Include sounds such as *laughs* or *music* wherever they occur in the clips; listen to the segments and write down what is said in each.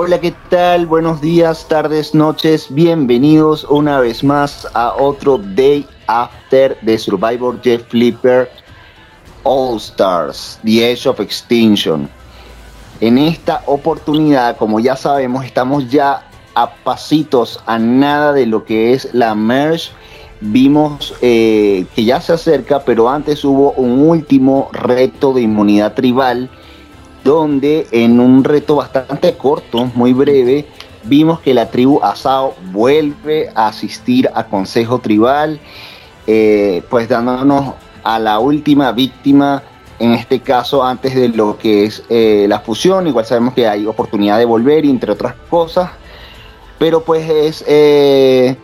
Hola, ¿qué tal? Buenos días, tardes, noches. Bienvenidos una vez más a otro Day After de Survivor Jeff Flipper All Stars, The Age of Extinction. En esta oportunidad, como ya sabemos, estamos ya a pasitos, a nada de lo que es la merge. Vimos eh, que ya se acerca, pero antes hubo un último reto de inmunidad tribal donde en un reto bastante corto, muy breve, vimos que la tribu Asao vuelve a asistir a Consejo Tribal, eh, pues dándonos a la última víctima, en este caso antes de lo que es eh, la fusión, igual sabemos que hay oportunidad de volver, entre otras cosas, pero pues es eh,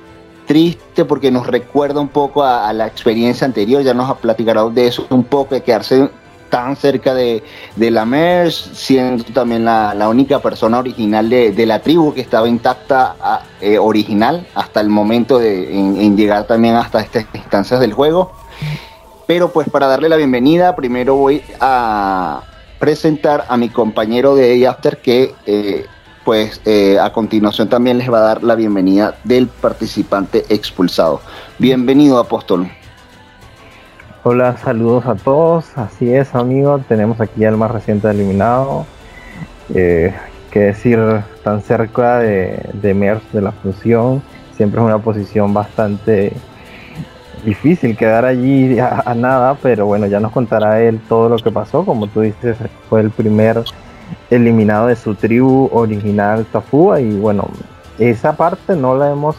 triste porque nos recuerda un poco a, a, la experiencia anterior, ya nos ha platicado de eso un poco, de quedarse tan cerca de, de la MERS, siendo también la, la única persona original de, de, la tribu que estaba intacta eh, original hasta el momento de en, llegar también hasta estas instancias del juego. Pero pues para darle la bienvenida, primero voy a presentar a mi compañero de After que eh, pues eh, a continuación también les va a dar la bienvenida del participante expulsado. Bienvenido, Apóstol. Hola, saludos a todos. Así es, amigo. Tenemos aquí al más reciente eliminado. Eh, que decir, tan cerca de, de MERS, de la fusión. Siempre es una posición bastante difícil quedar allí a, a, nada, pero bueno, ya nos contará él todo lo que pasó. Como tú dices, fue el primer eliminado de su tribu original Tafua y bueno, esa parte no la hemos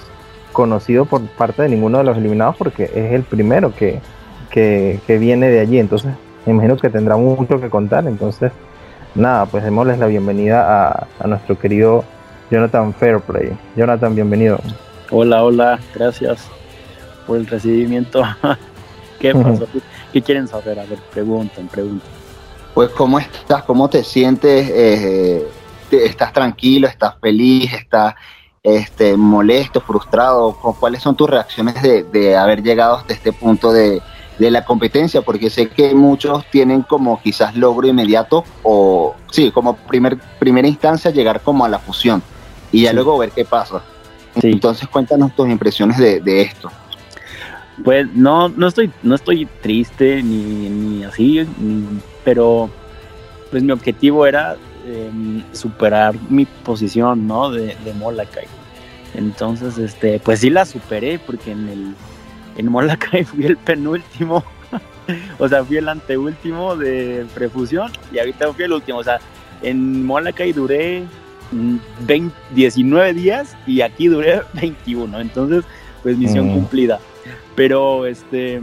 conocido por parte de ninguno de los eliminados porque es el primero que, que, que, viene de allí, entonces me imagino que tendrá mucho que contar, entonces nada, pues démosles la bienvenida a, a nuestro querido Jonathan Fairplay. Jonathan, bienvenido. Hola, hola, gracias por el recibimiento. *laughs* ¿Qué pasó? ¿Qué quieren saber? A ver, pregunten, pregunten. Pues, ¿cómo estás? ¿Cómo te sientes? Eh, ¿Estás tranquilo? ¿Estás feliz? ¿Estás este, molesto, frustrado? ¿Cuáles son tus reacciones de, de haber llegado hasta este punto de, de, la competencia? Porque sé que muchos tienen como quizás logro inmediato o, sí, como primer, primera instancia llegar como a la fusión y ya sí. luego ver qué pasa. Sí. Entonces, cuéntanos tus impresiones de, de esto. Pues no, no estoy, no estoy triste ni, ni así, ni, pero pues mi objetivo era eh, superar mi posición, ¿no? De, de Molokai. Entonces, este, pues sí la superé porque en el en Molokai fui el penúltimo, *laughs* o sea, fui el anteúltimo de prefusión y ahorita fui el último, o sea, en Molokai duré 20, 19 días y aquí duré *laughs* 21, entonces, pues misión mm. cumplida. Pero este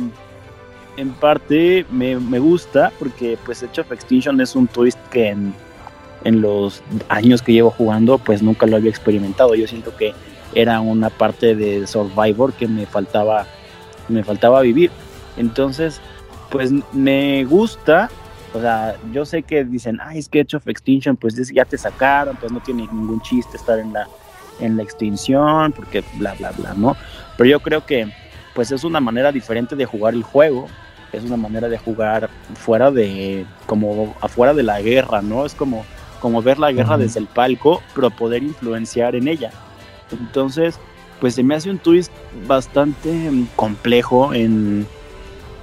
en parte me, me, gusta porque pues Age of Extinction es un twist que en, en, los años que llevo jugando pues nunca lo había experimentado. Yo siento que era una parte de Survivor que me faltaba, me faltaba vivir. Entonces, pues me gusta. O sea, yo sé que dicen, ay, es que Age of Extinction, pues ya te sacaron, pues no tiene ningún chiste estar en la, en la extinción, porque bla, bla, bla, ¿no? Pero yo creo que pues es una manera diferente de jugar el juego, es una manera de jugar fuera de, como afuera de la guerra, ¿no? Es como, como ver la guerra uh -huh. desde el palco, pero poder influenciar en ella. Entonces, pues se me hace un twist bastante complejo en,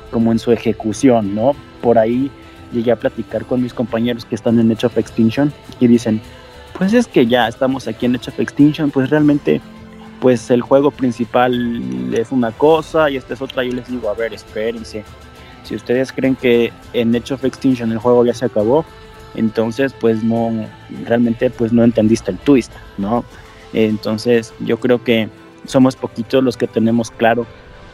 como en su ejecución, ¿no? Por ahí llegué a platicar con mis compañeros que están en Age of Extinction y dicen, pues es que ya estamos aquí en Age of Extinction, pues realmente pues el juego principal es una cosa y esta es otra. Yo les digo, a ver, espérense. Si ustedes creen que en Age of Extinction el juego ya se acabó, entonces pues no, realmente pues no entendiste el twist, ¿no? Entonces yo creo que somos poquitos los que tenemos claro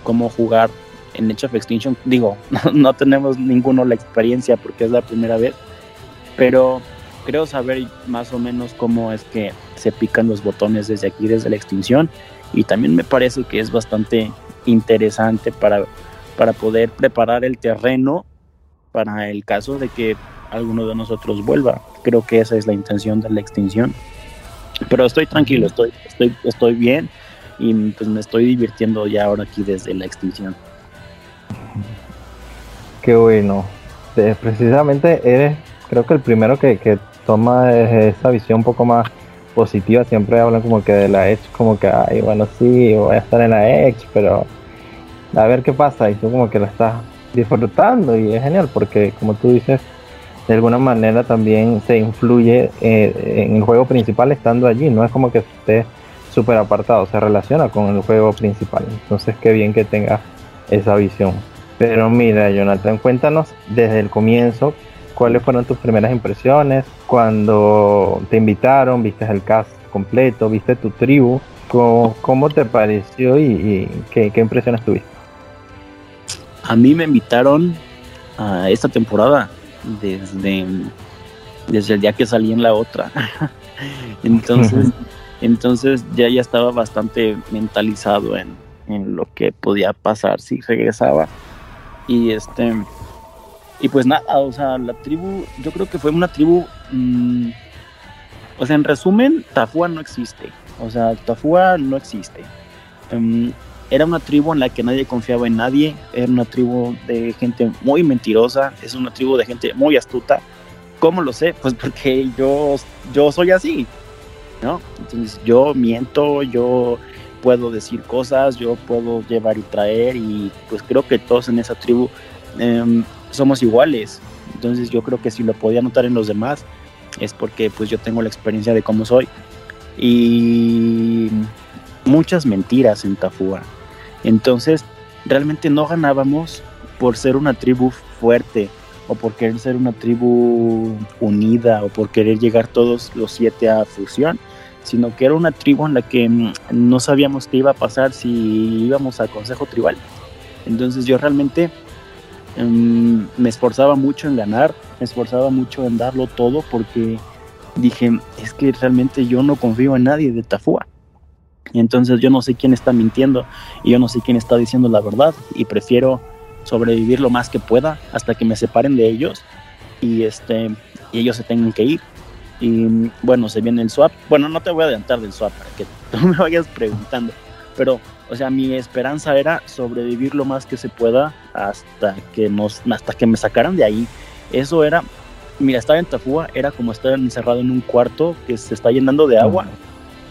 cómo jugar en Age of Extinction. Digo, *laughs* no, no tenemos ninguno la experiencia porque es la primera vez, pero creo saber más o menos cómo es que se pican los botones desde aquí, desde la extinción. Y también me parece que es bastante interesante para, para poder preparar el terreno para el caso de que alguno de nosotros vuelva. Creo que esa es la intención de la extinción. Pero estoy tranquilo, estoy, estoy, estoy bien y pues me estoy divirtiendo ya ahora aquí desde la extinción. Qué bueno. Precisamente eres, creo que el primero que, toma esa visión un poco más positiva, siempre hablan como que de la Edge, como que, ay, bueno, sí, voy a estar en la Edge, pero a ver qué pasa, y tú como que la estás disfrutando y es genial porque como tú dices, de alguna manera también se influye eh, en el juego principal estando allí, no es como que esté súper apartado, se relaciona con el juego principal, entonces qué bien que tenga esa visión. Pero mira, Jonathan, cuéntanos desde el comienzo cuáles fueron tus primeras impresiones cuando te invitaron, viste el cast completo, viste tu tribu, cómo, te pareció y, qué, qué impresiones tuviste. A mí me invitaron a esta temporada desde, desde el día que salí en la otra. *laughs* entonces, *laughs* entonces ya, ya estaba bastante mentalizado en, en lo que podía pasar si regresaba. Y este y pues nada, o sea, la tribu, yo creo que fue una tribu, mm, o sea, en resumen, Tafua no existe. O sea, Tafua no existe. Em, era una tribu en la que nadie confiaba en nadie, era una tribu de gente muy mentirosa, es una tribu de gente muy astuta. ¿Cómo lo sé? Pues porque yo, yo soy así, ¿no? Entonces yo miento, yo puedo decir cosas, yo puedo llevar y traer y pues creo que todos en esa tribu em, somos iguales. Entonces yo creo que si lo podía notar en los demás es porque pues yo tengo la experiencia de cómo soy. Y muchas mentiras en Tafúa. Entonces, realmente no ganábamos por ser una tribu fuerte o por querer ser una tribu unida o por querer llegar todos los siete a fusión, sino que era una tribu en la que mm, no sabíamos qué iba a pasar si íbamos a consejo tribal. Entonces yo realmente em, me esforzaba mucho en ganar, me esforzaba mucho en darlo todo porque dije, es que realmente yo no confío en nadie de Tafúa. Y entonces yo no sé quién está mintiendo y yo no sé quién está diciendo la verdad y prefiero sobrevivir lo más que pueda hasta que me separen de ellos y este y ellos se tengan que ir. Y bueno, se viene el swap. Bueno, no te voy a adelantar del swap para que *laughs* tú me vayas preguntando, pero o sea, mi esperanza era sobrevivir lo más que se pueda hasta que nos hasta que me sacaran de ahí. Eso era mira, estar en Tafúa era como estar encerrado en un cuarto que se está llenando de agua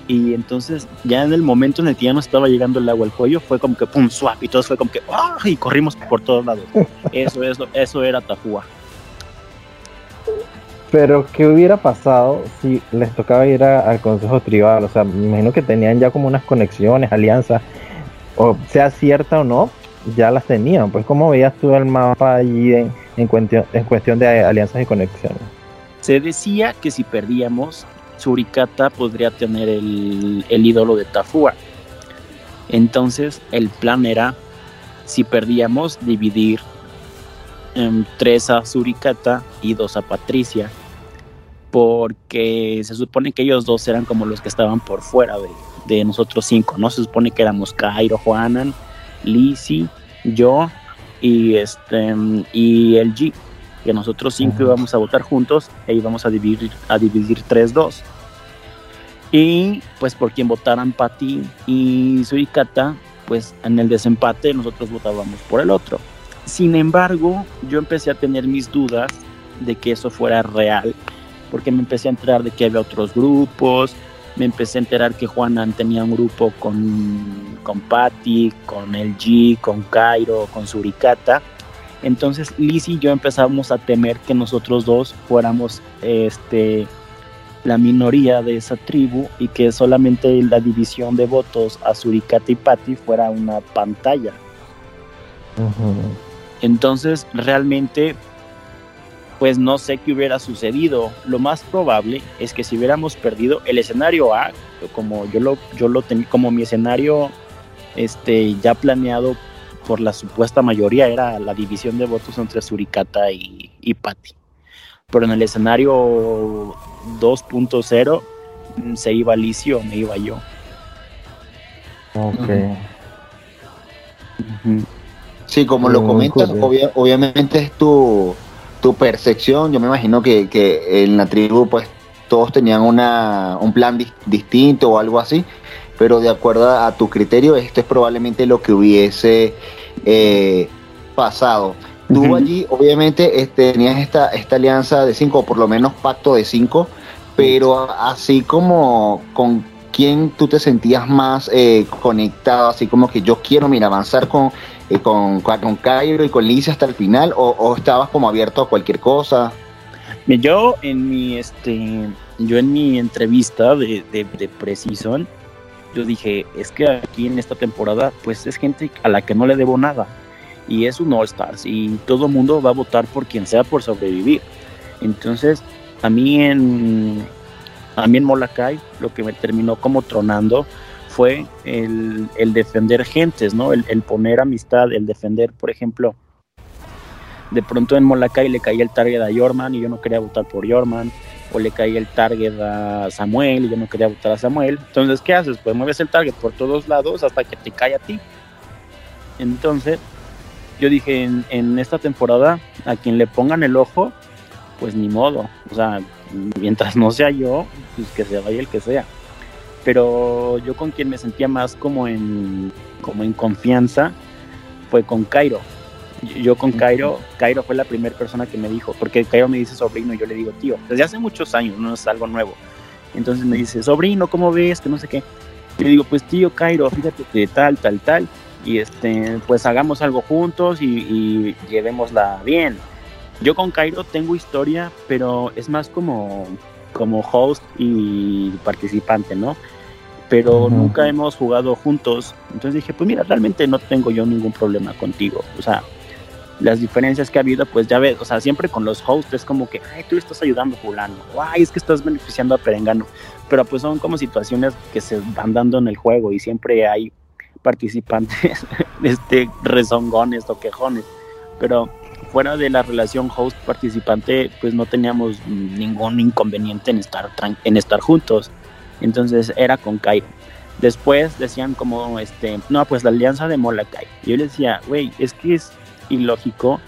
y entonces ya en el momento en el que ya nos estaba llegando el agua al cuello fue como que pum swap y todo fue como que ¡ah! y corrimos por todos lados. *laughs* Eso es eso era Tafúa pero qué hubiera pasado si les tocaba ir al consejo tribal o sea me imagino que tenían ya como unas conexiones alianzas o sea cierta o no ya las tenían. Pues cómo veías tú el mapa allí en, en, cuestión, en cuestión de alianzas y conexiones se decía que si perdíamos Surikata podría tener el, ídolo de Tafua. Entonces el plan era, si perdíamos, dividir en tres a Surikata y dos a Patricia, porque se supone que ellos dos eran como los que estaban por fuera de, nosotros cinco, ¿no? Se supone que éramos Cairo, Juanan, Lizzie, yo y, este, y el G que nosotros cinco íbamos a votar juntos e íbamos a dividir, a dividir 3-2. Y pues por quien votaran Pati y Surikata, pues en el desempate nosotros votábamos por el otro. Sin embargo, yo empecé a tener mis dudas de que eso fuera real, porque me empecé a enterar de que había otros grupos, me empecé a enterar que Juanan tenía un grupo con, con Patty, con el G, con Cairo, con Surikata, entonces Liz y yo empezamos a temer que nosotros dos fuéramos este, la minoría de esa tribu y que solamente la división de votos a Surikata y Patti fuera una pantalla. Entonces realmente pues no sé qué hubiera sucedido. Lo más probable es que si hubiéramos perdido el escenario A, como yo lo, yo lo tenía como mi escenario este, ya planeado por la supuesta mayoría era la división de votos entre Suricata y, y Patti. Pero en el escenario 2.0 mm, se iba Licio o me iba yo. Ok. Sí, como lo comentas, obviamente es tu, tu, percepción. Yo me imagino que, que, en la tribu, pues todos tenían una, un plan distinto o algo así pero de acuerdo a, tu criterio, esto es probablemente lo que hubiese eh, pasado. Tú allí, obviamente, este, tenías esta, esta alianza de cinco, o por lo menos pacto de cinco, pero así como con quién tú te sentías más eh, conectado, así como que yo quiero, mira, avanzar con, eh, con, con Cairo y con Liz hasta el final, o, estabas como abierto a cualquier cosa? Yo en mi, este, yo en mi entrevista de, de, de Precision, yo dije, es que aquí en esta temporada, pues es gente a la que no le debo nada. Y es un All Stars y todo el mundo va a votar por quien sea por sobrevivir. Entonces, a mí en, a mí en Molokai lo que me terminó como tronando fue el, defender gentes, ¿no? El, poner amistad, el defender, por ejemplo, de pronto en Molokai le caía el target a Yorman y yo no quería votar por Yorman, o le caía el target a Samuel y yo no quería votar a Samuel. Entonces, ¿qué haces? Pues mueves el target por todos lados hasta que te cae a ti. Entonces, yo dije, en, en esta temporada, a quien le pongan el ojo, pues ni modo. O sea, mientras no sea yo, pues que se vaya el que sea. Pero yo con quien me sentía más como en, como en confianza fue con Cairo. Yo con Cairo, Cairo fue la primera persona que me dijo, porque Cairo me dice sobrino y yo le digo tío, desde hace muchos años, no es algo nuevo. Entonces me dice, sobrino, ¿cómo ves? Que no sé qué. Y le digo, pues tío Cairo, fíjate que tal, tal, tal. Y este, pues hagamos algo juntos y, y llevémosla bien yo con Cairo tengo historia, pero es más como, como host y participante, ¿no? Pero nunca hemos jugado juntos. Entonces dije, pues mira, realmente no tengo yo ningún problema contigo. O sea, las diferencias que ha habido, pues ya ves, o sea, siempre con los hosts es como que, ay, tú estás ayudando a fulano, o ay, es que estás beneficiando a Perengano. Pero pues son como situaciones que se van dando en el juego y siempre hay participantes, *laughs* este, rezongones o quejones. Pero fuera de la relación host-participante, pues no teníamos ningún inconveniente en estar, en estar juntos. Entonces era con Cairo. Después decían como, este, no, pues la alianza de Molokai. Yo les decía, güey, es que es ilógico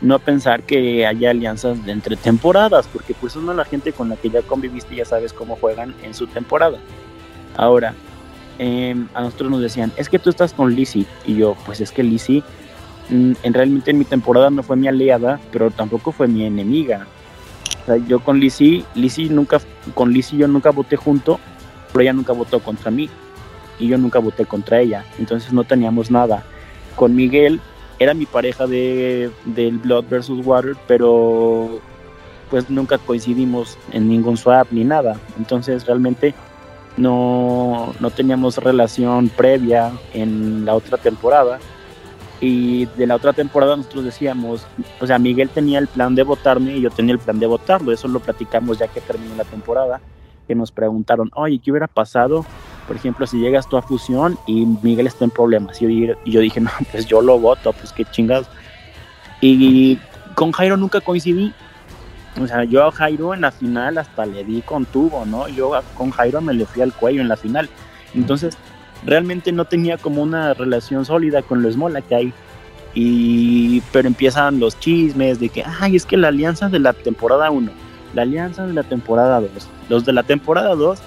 no pensar que haya alianzas de entre temporadas, porque pues una la gente con la que ya conviviste ya sabes cómo juegan en su temporada. Ahora, em, a nosotros nos decían, es que tú estás con Lizzie, y yo, pues es que Lizzie Mm, en realmente en mi temporada no fue mi aliada, pero tampoco fue mi enemiga. yo con Lizzie, Lizzie nunca, con Lizzie yo nunca voté junto, pero ella nunca votó contra mí y yo nunca voté contra ella, entonces no teníamos nada. Con Miguel era mi pareja de del Blood versus Water, pero pues nunca coincidimos en ningún swap ni nada, entonces realmente no, no teníamos relación previa en la otra temporada y de la otra temporada nosotros decíamos, o sea, Miguel tenía el plan de votarme y yo tenía el plan de votarlo. Eso lo platicamos ya que terminó la temporada. Que nos preguntaron, oye, ¿qué hubiera pasado? Por ejemplo, si llegas tú a fusión y Miguel está en problemas. Y yo, y yo dije, *laughs* no, pues yo lo voto, pues qué chingados. Y con Jairo nunca coincidí. O sea, yo a Jairo en la final hasta le di con tubo, ¿no? Yo con Jairo me le fui al cuello en la final. Entonces, realmente no tenía como una relación sólida con los Molakai. Y, pero empiezan los chismes de que, ay, es que la alianza de la temporada 1, la alianza de la temporada 2, los de la temporada 2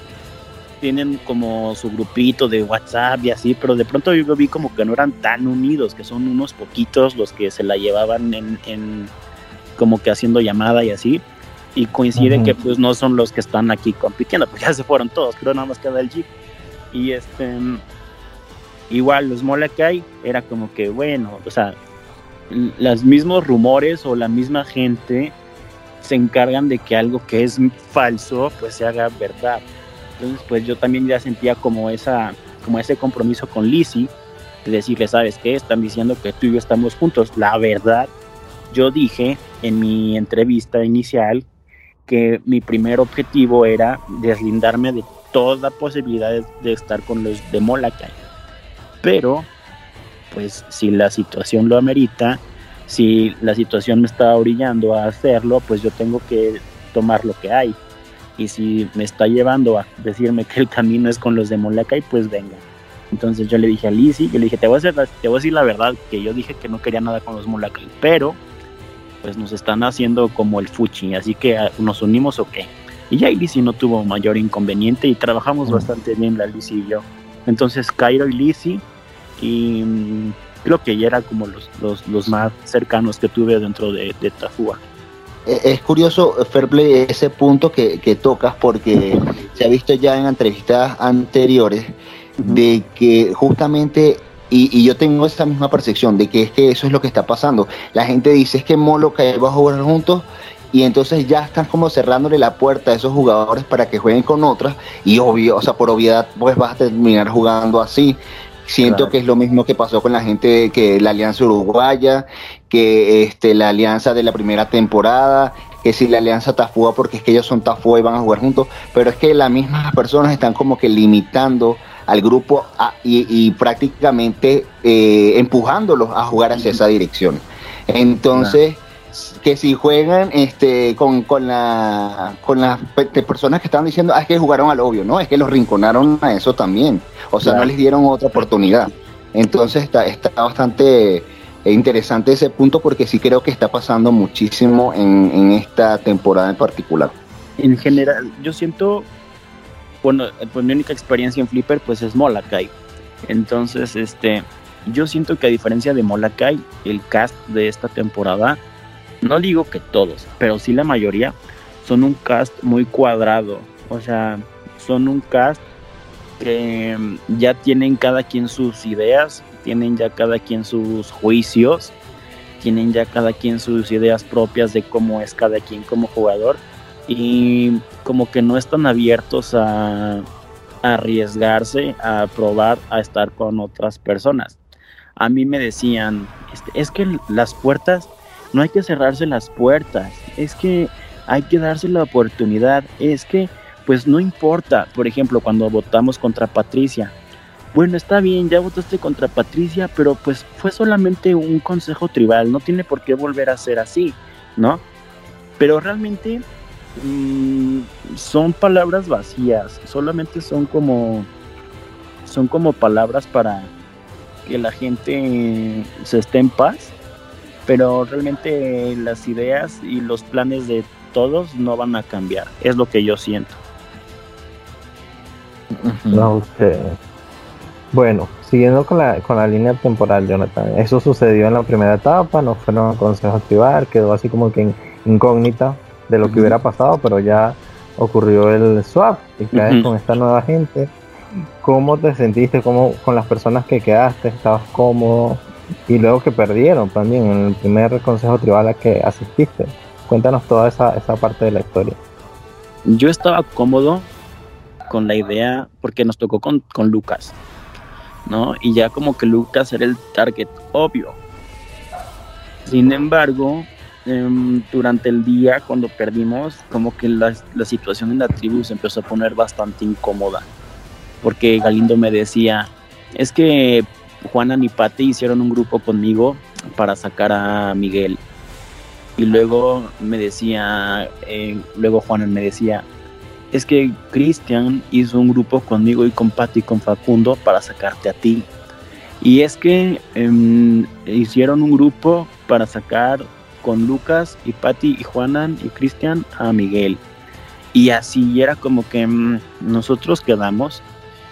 tienen como su grupito de WhatsApp y así, pero de pronto yo vi como que no eran tan unidos, que son unos poquitos los que se la llevaban en, como que haciendo llamada y así. Y coincide que pues no son los que están aquí compitiendo, pues ya se fueron todos, pero nada más queda el Jeep. Y este, igual los Molokai era como que, bueno, o sea, los mismos rumores o la misma gente se encargan de que algo que es falso pues se haga verdad. Entonces pues yo también ya sentía como esa como ese compromiso con Lizzie de decirle, ¿sabes qué? Están diciendo que tú y yo estamos juntos. La verdad, yo dije en mi entrevista inicial que mi primer objetivo era deslindarme de toda posibilidad de, estar con los de Molakai. Pero, pues si la situación lo amerita, si la situación me está orillando a hacerlo, pues yo tengo que tomar lo que hay. Y si me está llevando a decirme que el camino es con los de Molakai, pues venga. Entonces yo le dije a Lizzie, yo le dije, te voy, a decir, te voy a decir la verdad, que yo dije que no quería nada con los Molakai, pero pues nos están haciendo como el fuchi, así que ah, nos unimos o qué. Y ya Lizzie no tuvo mayor inconveniente y trabajamos mm. bastante bien la Lizzie y yo. Entonces Cairo y Lizzie y mm, creo que ya era como los, los, los, más cercanos que tuve dentro de, de Tafua. Eh, es curioso, Fairplay, ese punto que, tocas, porque se ha visto ya en entrevistas anteriores de que justamente, y, yo tengo esa misma percepción de que es que eso es lo que está pasando. La gente dice es que Molokai va a jugar juntos y entonces ya están como cerrándole la puerta a esos jugadores para que jueguen con otras y obvio, o sea, por obviedad pues vas a terminar jugando así. Siento que es lo mismo que pasó con la gente que la Alianza Uruguaya, que este, la Alianza de la primera temporada, que si la Alianza Tafúa, porque es que ellos son Tafúa y van a jugar juntos, pero es que las mismas personas están como que limitando al grupo y, prácticamente eh, empujándolos a jugar hacia esa dirección. Entonces, que si juegan este con, con, la, con las personas que estaban diciendo, ah, es que jugaron al obvio, no, es que los rinconaron a eso también. O sea, no les dieron otra oportunidad. Entonces está, está bastante interesante ese punto porque sí creo que está pasando muchísimo en, en esta temporada en particular. En general, yo siento, bueno, pues mi única experiencia en Flipper pues es Molakai. Entonces, este, yo siento que a diferencia de Molakai, el cast de esta temporada no digo que todos, pero sí la mayoría, son un cast muy cuadrado. O sea, son un cast que mm, ya tienen cada quien sus ideas, tienen ya cada quien sus juicios, tienen ya cada quien sus ideas propias de cómo es cada quien como jugador y como que no están abiertos a, arriesgarse, a probar, a estar con otras personas. A mí me decían, este, es que las puertas no hay que cerrarse las puertas, es que hay que darse la oportunidad, es que pues no importa, por ejemplo, cuando votamos contra Patricia, bueno, está bien, ya votaste contra Patricia, pero pues fue solamente un consejo tribal, no tiene por qué volver a ser así, ¿no? Pero realmente mm, son palabras vacías, solamente son como son como palabras para que la gente se esté en paz pero realmente las ideas y los planes de todos no van a cambiar, es lo que yo siento. No, Bueno, siguiendo con la, con la línea temporal, Jonathan, eso sucedió en la primera etapa, no fueron a consejo tribal, quedó así como que incógnita de lo que hubiera pasado, pero ya ocurrió el swap y caes con esta nueva gente. ¿Cómo te sentiste? ¿Cómo con las personas que quedaste? ¿Estabas cómodo? Y luego que perdieron también en el primer consejo tribal a que asististe. Cuéntanos toda esa, esa parte de la historia. Yo estaba cómodo con la idea porque nos tocó con, con Lucas, ¿no? Y ya como que Lucas era el target obvio. Sin embargo, em, durante el día cuando perdimos, como que la, la situación en la tribu se empezó a poner bastante incómoda. Porque Galindo me decía, es que Juana y Pati hicieron un grupo conmigo para sacar a Miguel. Y luego me decía, eh, luego Juana me decía, es que Cristian hizo un grupo conmigo y con Pati y con Facundo para sacarte a ti. Y es que em, hicieron un grupo para sacar con Lucas y Pati y Juanan y Cristian a Miguel. Y así era como que mm, nosotros quedamos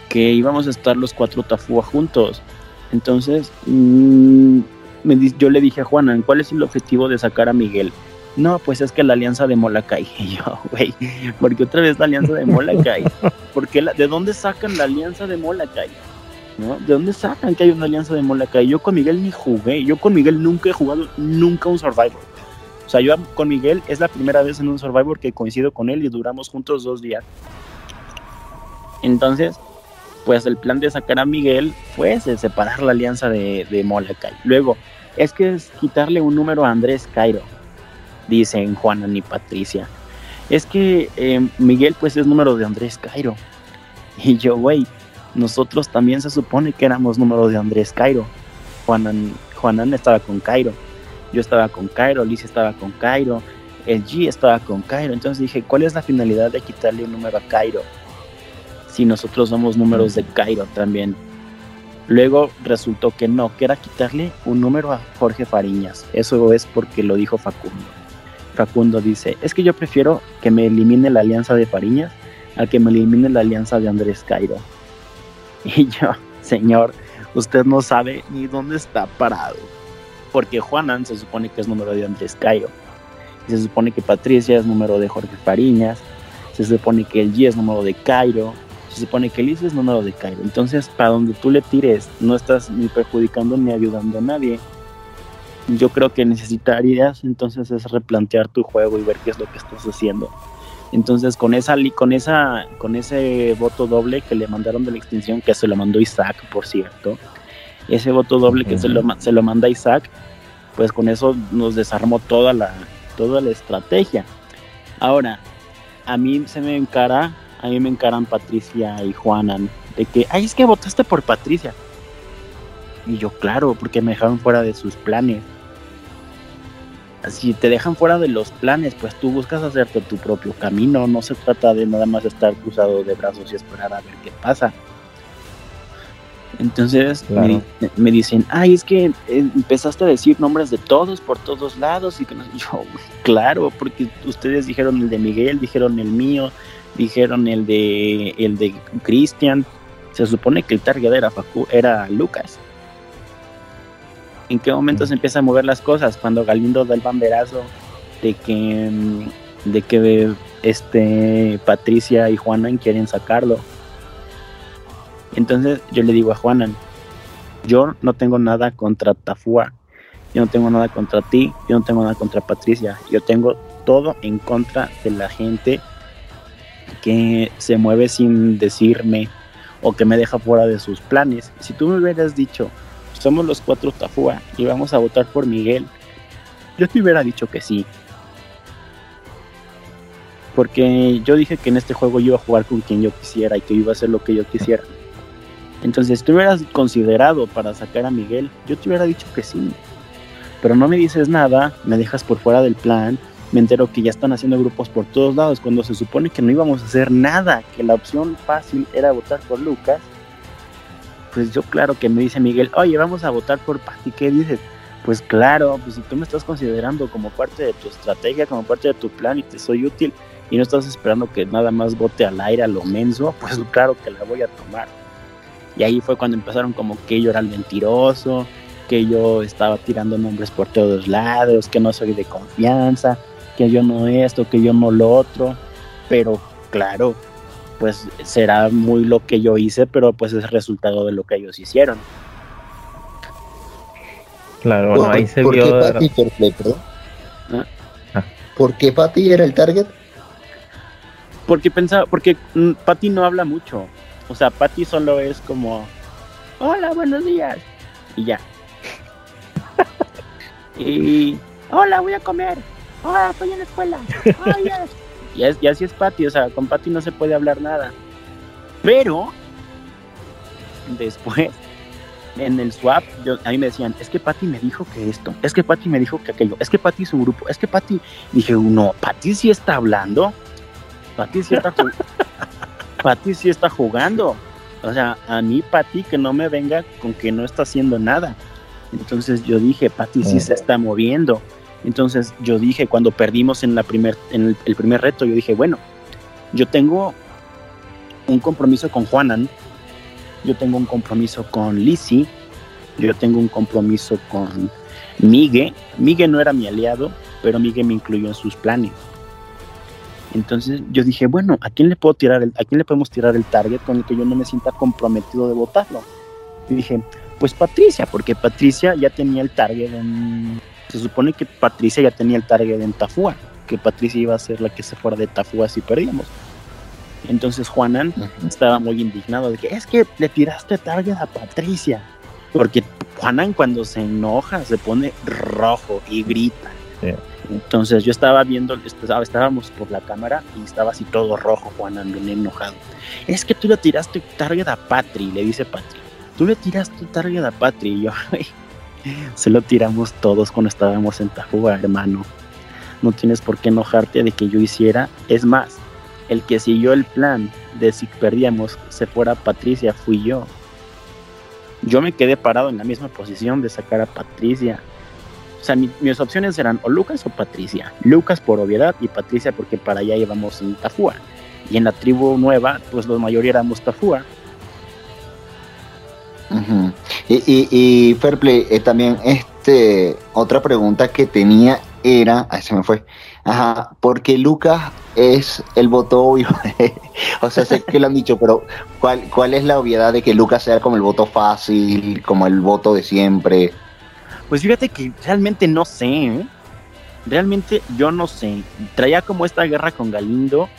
que íbamos a estar los cuatro Tafúa juntos. Entonces, mm, yo le dije a Juanan, ¿cuál es el objetivo de sacar a Miguel? No, pues es que la alianza de Molacay. *laughs* Y yo, güey, porque otra vez la alianza de Molacay. *laughs* Porque ¿De dónde sacan la alianza de Molacay? ¿No? ¿De dónde sacan que hay una alianza de Molacay? Yo con Miguel ni jugué. Yo con Miguel nunca he jugado, nunca un Survivor. O sea, yo con Miguel es la primera vez en un Survivor que coincido con él y duramos juntos dos días. Entonces, pues el plan de sacar a Miguel fue separar la alianza de, de Luego, es que es quitarle un número a Andrés Cairo, dicen Juana y Patricia. Es que eh, Miguel pues es número de Andrés Cairo. *laughs* Y yo, güey, nosotros también se supone que éramos número de Andrés Cairo. Juanan, Juanan estaba con Cairo. Yo estaba con Cairo, Liz estaba con Cairo, el G estaba con Cairo. Entonces dije, ¿cuál es la finalidad de quitarle un número a Cairo? Si nosotros somos números de Cairo también. Luego resultó que no, que era quitarle un número a Jorge Fariñas. Eso es porque lo dijo Facundo. Facundo dice, es que yo prefiero que me elimine la alianza de Fariñas a que me elimine la alianza de Andrés Cairo. *laughs* Y yo, señor, usted no sabe ni dónde está parado. Porque Juanan se supone que es número de Andrés Cairo. Se supone que Patricia es número de Jorge Fariñas. Se supone que el G es número de Cairo. Se supone que el IS es número de Cairo. Entonces, para donde tú le tires, no estás ni perjudicando ni ayudando a nadie. Yo creo que necesitarías entonces es replantear tu juego y ver qué es lo que estás haciendo. Entonces, con esa con esa con ese voto doble que le mandaron de la extinción, que se lo mandó Isaac, por cierto, ese voto doble que se lo, se lo manda Isaac, pues con eso nos desarmó toda la, toda la estrategia. Ahora, a mí se me encara, a mí me encaran Patricia y Juanan, de que, ay, es que votaste por Patricia. Y yo, claro, porque me dejaron fuera de sus planes. Si te dejan fuera de los planes, pues tú buscas hacerte tu propio camino. No se trata de nada más estar cruzado de brazos y esperar a ver qué pasa. Entonces me, dicen, ay, es que eh, empezaste a decir nombres de todos por todos lados. Y *laughs* yo, claro, porque ustedes dijeron el de Miguel, dijeron el mío, dijeron el de el de Cristian. Se supone que el target era, era Lucas. ¿En qué momento se empieza a mover las cosas? Cuando Galindo da el banderazo de que, mm, de que este, Patricia y Juana quieren sacarlo entonces yo le digo a Juanan, yo no tengo nada contra Tafua, yo no tengo nada contra ti, yo no tengo nada contra Patricia, yo tengo todo en contra de la gente que se mueve sin decirme o que me deja fuera de sus planes. Si tú me hubieras dicho, somos los cuatro Tafua y vamos a votar por Miguel, yo te hubiera dicho que sí. Porque yo dije que en este juego iba a jugar con quien yo quisiera y que iba a hacer lo que yo quisiera. Entonces, si tú hubieras considerado para sacar a Miguel, yo te hubiera dicho que sí. Pero no me dices nada, me dejas por fuera del plan, me entero que ya están haciendo grupos por todos lados, cuando se supone que no íbamos a hacer nada, que la opción fácil era votar por Lucas. Pues yo claro que me dice Miguel, oye, vamos a votar por Pati, ¿qué dices? Pues claro, pues si tú me estás considerando como parte de tu estrategia, como parte de tu plan y te soy útil y no estás esperando que nada más vote al aire a lo menso, pues claro que la voy a tomar. Y ahí fue cuando empezaron como que yo era el mentiroso, que yo estaba tirando nombres por todos lados, que no soy de confianza, que yo no esto, que yo no lo otro. Pero claro, pues será muy lo que yo hice, pero pues es resultado de lo que ellos hicieron. Claro, bueno, ahí se ¿por vio. Qué Patty por ¿Ah? ¿Ah? ¿Por qué Patty era el target? Porque pensaba, porque mm, Patty no habla mucho. O sea, Patty solo es como, hola, buenos días. Y ya. *laughs* y, hola, voy a comer. Hola, estoy en la escuela. y, *laughs* es, y así es Patty, o sea, con Patty no se puede hablar nada. Pero, después, en el swap, yo, a mí me decían, es que Patty me dijo que esto, es que Patty me dijo que aquello, es que Patty es un grupo, es que Patty, dije, no, Patty sí está hablando, Patty sí está *laughs* Pati sí está jugando. O sea, a mí Pati que no me venga con que no está haciendo nada. Entonces yo dije, Pati sí se está moviendo. Entonces yo dije, cuando perdimos en, la primer, en el, primer reto, yo dije, bueno, yo tengo un compromiso con Juanan, yo tengo un compromiso con Lizzie, yo tengo un compromiso con Migue. Migue no era mi aliado, pero Migue me incluyó en sus planes. Entonces yo dije, bueno, ¿a quién le puedo tirar a quién le podemos tirar el target con el que yo no me sienta comprometido de votarlo? Y dije, pues Patricia, porque Patricia ya tenía el target en, se supone que Patricia ya tenía el target en Tafúa, que Patricia iba a ser la que se fuera de Tafúa si perdíamos. Entonces Juanan estaba muy indignado de que es que le tiraste target a Patricia, porque Juanan cuando se enoja se pone rojo y grita. Entonces yo estaba viendo, estábamos por la cámara y estaba así todo rojo, Juan bien enojado. Es que tú le tiraste target a Patri, le dice Patri. Tú le tiraste target a Patri y yo, *laughs* se lo tiramos todos cuando estábamos en Tafuga, hermano. No tienes por qué enojarte de que yo hiciera. Es más, el que siguió el plan de si perdíamos se fuera Patricia fui yo. Yo me quedé parado en la misma posición de sacar a Patricia o sea, mis opciones eran o Lucas o Patricia. Lucas por obviedad y Patricia porque para allá íbamos en Tafúa. Y en la tribu nueva, pues los mayoría éramos Tafúa. Y, y, Fairplay, eh, también este, otra pregunta que tenía era, ahí se me fue, ajá, porque Lucas es el voto obvio, *laughs* o sea, sé que lo han dicho, pero ¿cuál, ¿cuál es la obviedad de que Lucas sea como el voto fácil, como el voto de siempre? Pues fíjate que realmente no sé, ¿eh? realmente yo no sé, traía como esta guerra con Galindo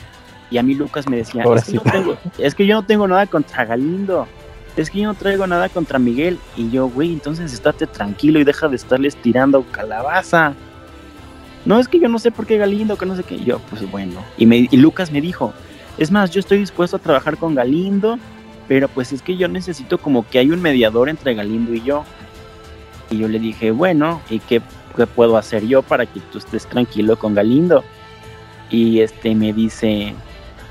y a mí Lucas me decía, es que, tengo, es que yo no tengo nada contra Galindo, es que yo no traigo nada contra Miguel. Y yo, güey, entonces estate tranquilo y deja de estarles tirando calabaza. No, es que yo no sé por qué Galindo, que no sé qué. yo, pues bueno. Y, me, y Lucas me dijo, es más, yo estoy dispuesto a trabajar con Galindo, pero pues es que yo necesito como que hay un mediador entre Galindo y yo. Y yo le dije, bueno, ¿y qué, qué puedo hacer yo para que tú estés tranquilo con Galindo? Y este me dice,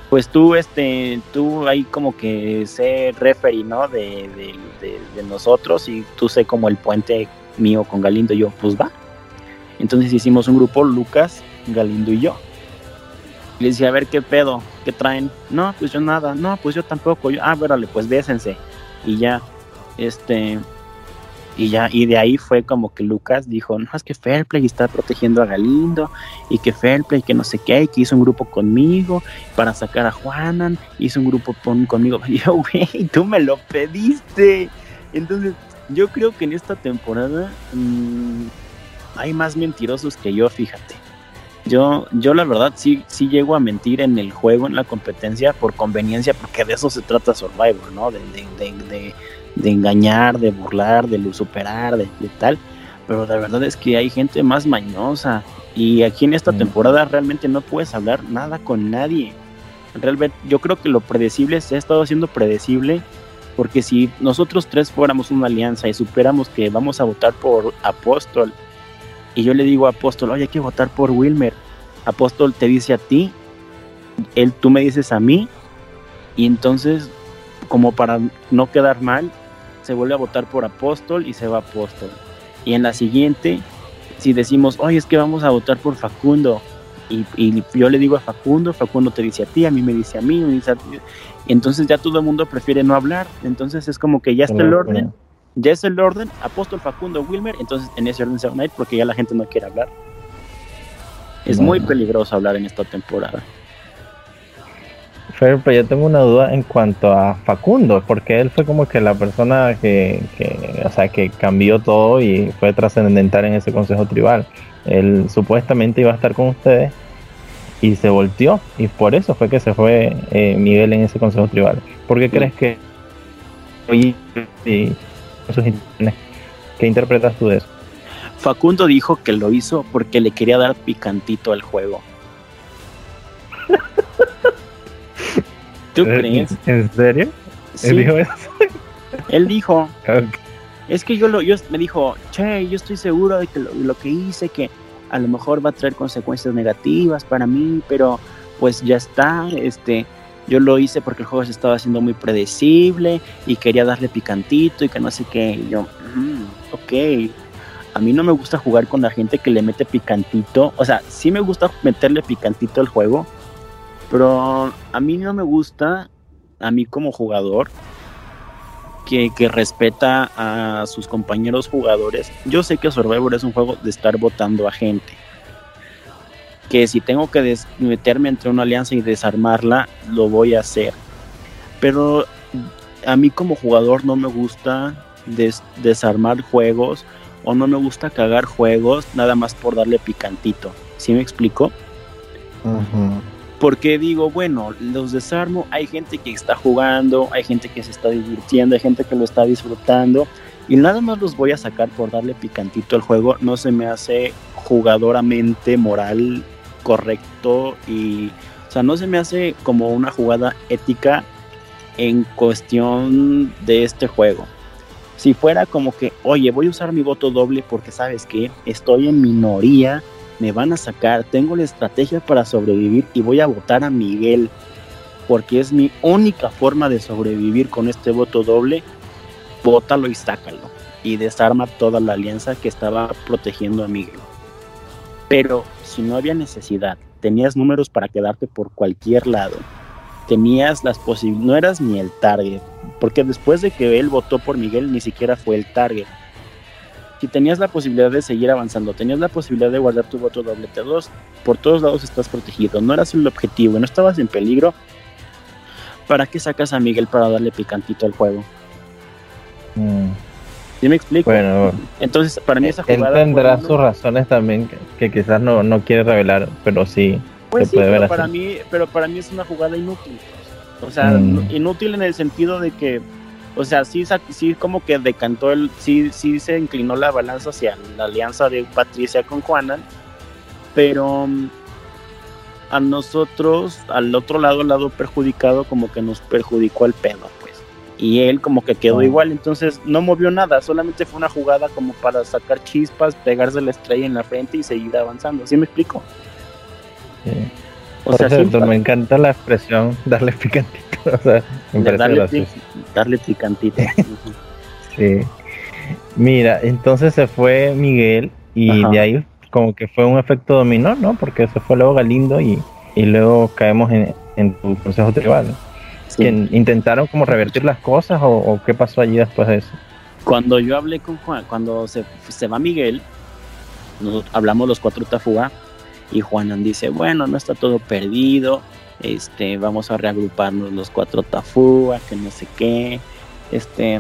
pues tú, este, tú ahí como que sé referee, ¿no? De, de, nosotros y tú sé como el puente mío con Galindo y yo, pues va. Entonces hicimos un grupo, Lucas, Galindo y yo. Y le decía, a ver qué pedo, qué traen. No, pues yo nada, no, pues yo tampoco. Yo, ah, vérale, pues bésense. Y ya, este, y ya, y de ahí fue como que Lucas dijo, no, es que Fairplay está protegiendo a Galindo, y que Fairplay, que no sé qué, que hizo un grupo conmigo para sacar a Juanan, hizo un grupo conmigo. *laughs* Y yo, güey, tú me lo pediste. Entonces, yo creo que en esta temporada mmm, hay más mentirosos que yo, fíjate. Yo, yo la verdad sí, sí llego a mentir en el juego, en la competencia, por conveniencia, porque de eso se trata Survivor, ¿no? de engañar, de burlar, de superar, de, tal. Pero la verdad es que hay gente más mañosa. Y aquí en esta temporada realmente no puedes hablar nada con nadie. Realmente yo creo que lo predecible se ha estado haciendo predecible. Porque si nosotros tres fuéramos una alianza y superamos que vamos a votar por Apóstol, y yo le digo a Apóstol, oye, hay que votar por Wilmer. Apóstol te dice a ti, él, tú me dices a mí, y entonces, como para no quedar mal, se vuelve a votar por Apóstol y se va Apóstol. Y en la siguiente, si decimos, oye, es que vamos a votar por Facundo, y, yo le digo a Facundo, Facundo te dice a ti, a mí me dice a mí, me dice a ti. entonces ya todo el mundo prefiere no hablar, entonces es como que ya está el orden, ya es el orden, Apóstol, Facundo, Wilmer, entonces en ese orden se van a ir porque ya la gente no quiere hablar. Es muy peligroso hablar en esta temporada pero yo tengo una duda en cuanto a Facundo, porque él fue como que la persona que, o sea, que cambió todo y fue trascendental en ese consejo tribal. Él supuestamente iba a estar con ustedes y se volteó, y por eso fue que se fue eh, Miguel en ese consejo tribal. ¿Por qué crees que ¿Qué interpretas tú de eso? Facundo dijo que lo hizo porque le quería dar picantito al juego. ¿Eh, ¿En serio? ¿Él dijo eso? *laughs* Él dijo. Es que yo lo, yo me dijo, che, yo estoy seguro de que lo, que hice, que a lo mejor va a traer consecuencias negativas para mí, pero pues ya está, este, yo lo hice porque el juego se estaba haciendo muy predecible y quería darle picantito y que no sé qué. Y yo, mm, ok, a mí no me gusta jugar con la gente que le mete picantito, o sea, sí me gusta meterle picantito al juego, pero a mí no me gusta, a mí como jugador, que, respeta a sus compañeros jugadores. Yo sé que Survivor es un juego de estar votando a gente. Que si tengo que meterme entre una alianza y desarmarla, lo voy a hacer. Pero a mí como jugador no me gusta desarmar juegos o no me gusta cagar juegos nada más por darle picantito. ¿Sí me explico? Porque digo, bueno, los desarmo, hay gente que está jugando, hay gente que se está divirtiendo, hay gente que lo está disfrutando. Y nada más los voy a sacar por darle picantito al juego. No se me hace jugadoramente moral correcto y, o sea, no se me hace como una jugada ética en cuestión de este juego. Si fuera como que, oye, voy a usar mi voto doble porque sabes que estoy en minoría me van a sacar, tengo la estrategia para sobrevivir y voy a votar a Miguel, porque es mi única forma de sobrevivir con este voto doble, bótalo y sácalo, y desarma toda la alianza que estaba protegiendo a Miguel. Pero si no había necesidad, tenías números para quedarte por cualquier lado, tenías las posibilidades, no eras ni el target, porque después de que él votó por Miguel, ni siquiera fue el target. Si tenías la posibilidad de seguir avanzando, tenías la posibilidad de guardar tu voto doble T2, por todos lados estás protegido, no eras el objetivo y no estabas en peligro, ¿para qué sacas a Miguel para darle picantito al juego? Mm. ¿Sí me explico? Bueno, Entonces, para mí esa él jugada... tendrá fue- sus razones también que, que quizás no, no quiere revelar, pero sí. Pues se sí, puede ver pero para, así. mí, pero para mí es una jugada inútil. O sea, Mm. inútil en el sentido de que, o sea, sí, sí como que decantó el, sí, sí se inclinó la balanza hacia la alianza de Patricia con Juana, pero mm, a nosotros, al otro lado, al lado perjudicado, como que nos perjudicó el pedo, pues. Y él como que quedó Oh. igual, entonces no movió nada, solamente fue una jugada como para sacar chispas, pegarse la estrella en la frente y seguir avanzando. ¿Sí me explico? Sí. O Por sea, sí, me encanta la expresión darle picantito. O sea, me parece darle, picantito. *laughs* Sí. Mira, entonces se fue Miguel y Ajá. de ahí como que fue un efecto dominó, ¿no? Porque se fue luego Galindo y, y luego caemos en, en tu consejo tribal. Sí. ¿Intentaron como revertir las cosas o, o qué pasó allí después de eso? Cuando yo hablé con Juan, cuando se, se va Miguel, nos hablamos los cuatro Tafuga y Juanan dice, bueno, no está todo perdido, este, vamos a reagruparnos los cuatro Tafuga, que no sé qué, este,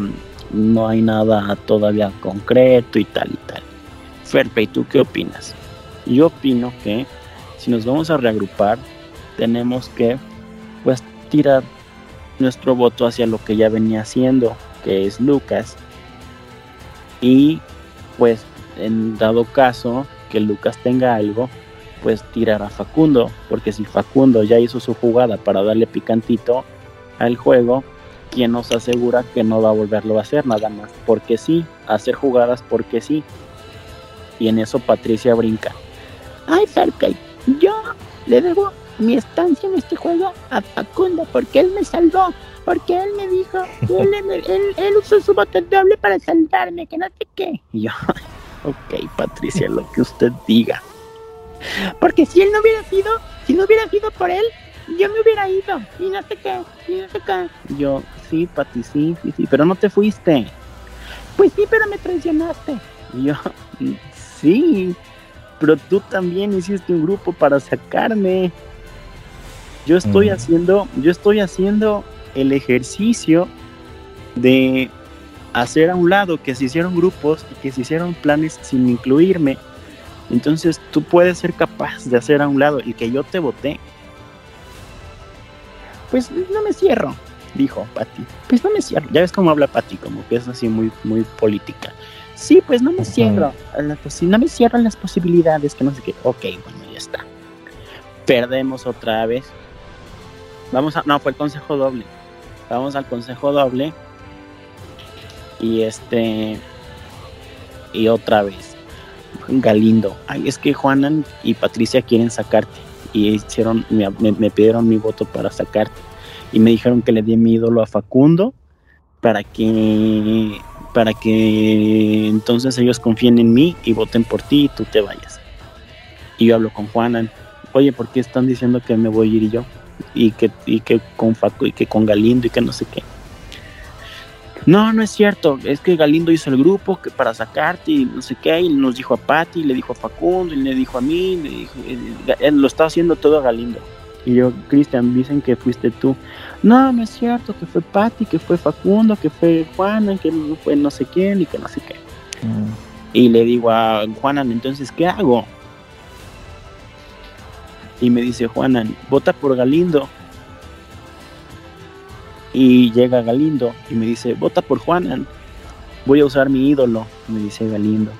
no hay nada todavía concreto y tal y tal. Ferpe, ¿y tú qué opinas? Yo opino que si nos vamos a reagrupar, tenemos que pues tirar nuestro voto hacia lo que ya venía haciendo, que es Lucas. Y pues en dado caso que Lucas tenga algo, pues tirar a Facundo, porque si Facundo ya hizo su jugada para darle picantito al juego, ¿quién nos asegura que no va a volverlo a hacer nada más? Porque sí, hacer jugadas porque sí. Y en eso Patricia brinca. Ay, Fairplay, yo le debo mi estancia en este juego a Facundo porque él me salvó. Porque él me dijo, *laughs* él, él, él usó su botón doble para salvarme, que no sé qué. Y yo, *laughs* ok, Patricia, lo que usted diga. Porque si él no hubiera sido, si no hubiera sido por él, yo me hubiera ido. Y no sé qué, y no sé qué. Yo, sí, Pati, sí, sí, sí, pero no te fuiste. Pues sí, pero me traicionaste. Y yo, "Mm, *laughs* sí, pero tú también hiciste un grupo para sacarme. Yo estoy Mm. haciendo, yo estoy haciendo el ejercicio de hacer a un lado que se hicieron grupos y que se hicieron planes sin incluirme. Entonces tú puedes ser capaz de hacer a un lado el que yo te voté. Pues no me cierro, dijo Patti. Pues no me cierro. Ya ves cómo habla Patti, como que es así muy, muy política. Sí, pues no me cierro. a no me cierro a las posibilidades, que no sé qué. Ok, bueno, ya está. Perdemos otra vez. Vamos a. No, fue el consejo doble. Vamos al consejo doble. Y este. Y otra vez. Galindo. Ay, es que Juanan y Patricia quieren sacarte. Y hicieron, me, pidieron mi voto para sacarte. Y me dijeron que le di mi ídolo a Facundo para que para que entonces ellos confíen en mí y voten por ti y tú te vayas. Y yo hablo con Juanan, oye, ¿por qué están diciendo que me voy a ir yo? Y que, y que con Facu y que con Galindo y que no sé qué. No, no es cierto, es que Galindo hizo el grupo que para sacarte y no sé qué, y nos dijo a Patti, le dijo a Facundo, y le dijo a mí, le dijo, él lo está haciendo todo a Galindo. Y yo, Cristian, dicen que fuiste tú. No, no es cierto, que fue Patti, que fue Facundo, que fue Juana, que fue no sé quién y que no sé qué. Mm. Y le digo a Juanan, entonces, ¿qué hago? Y me dice Juanan, vota por Galindo. Y llega Galindo y me dice, vota por Juanan. Voy a usar mi ídolo, me dice Galindo.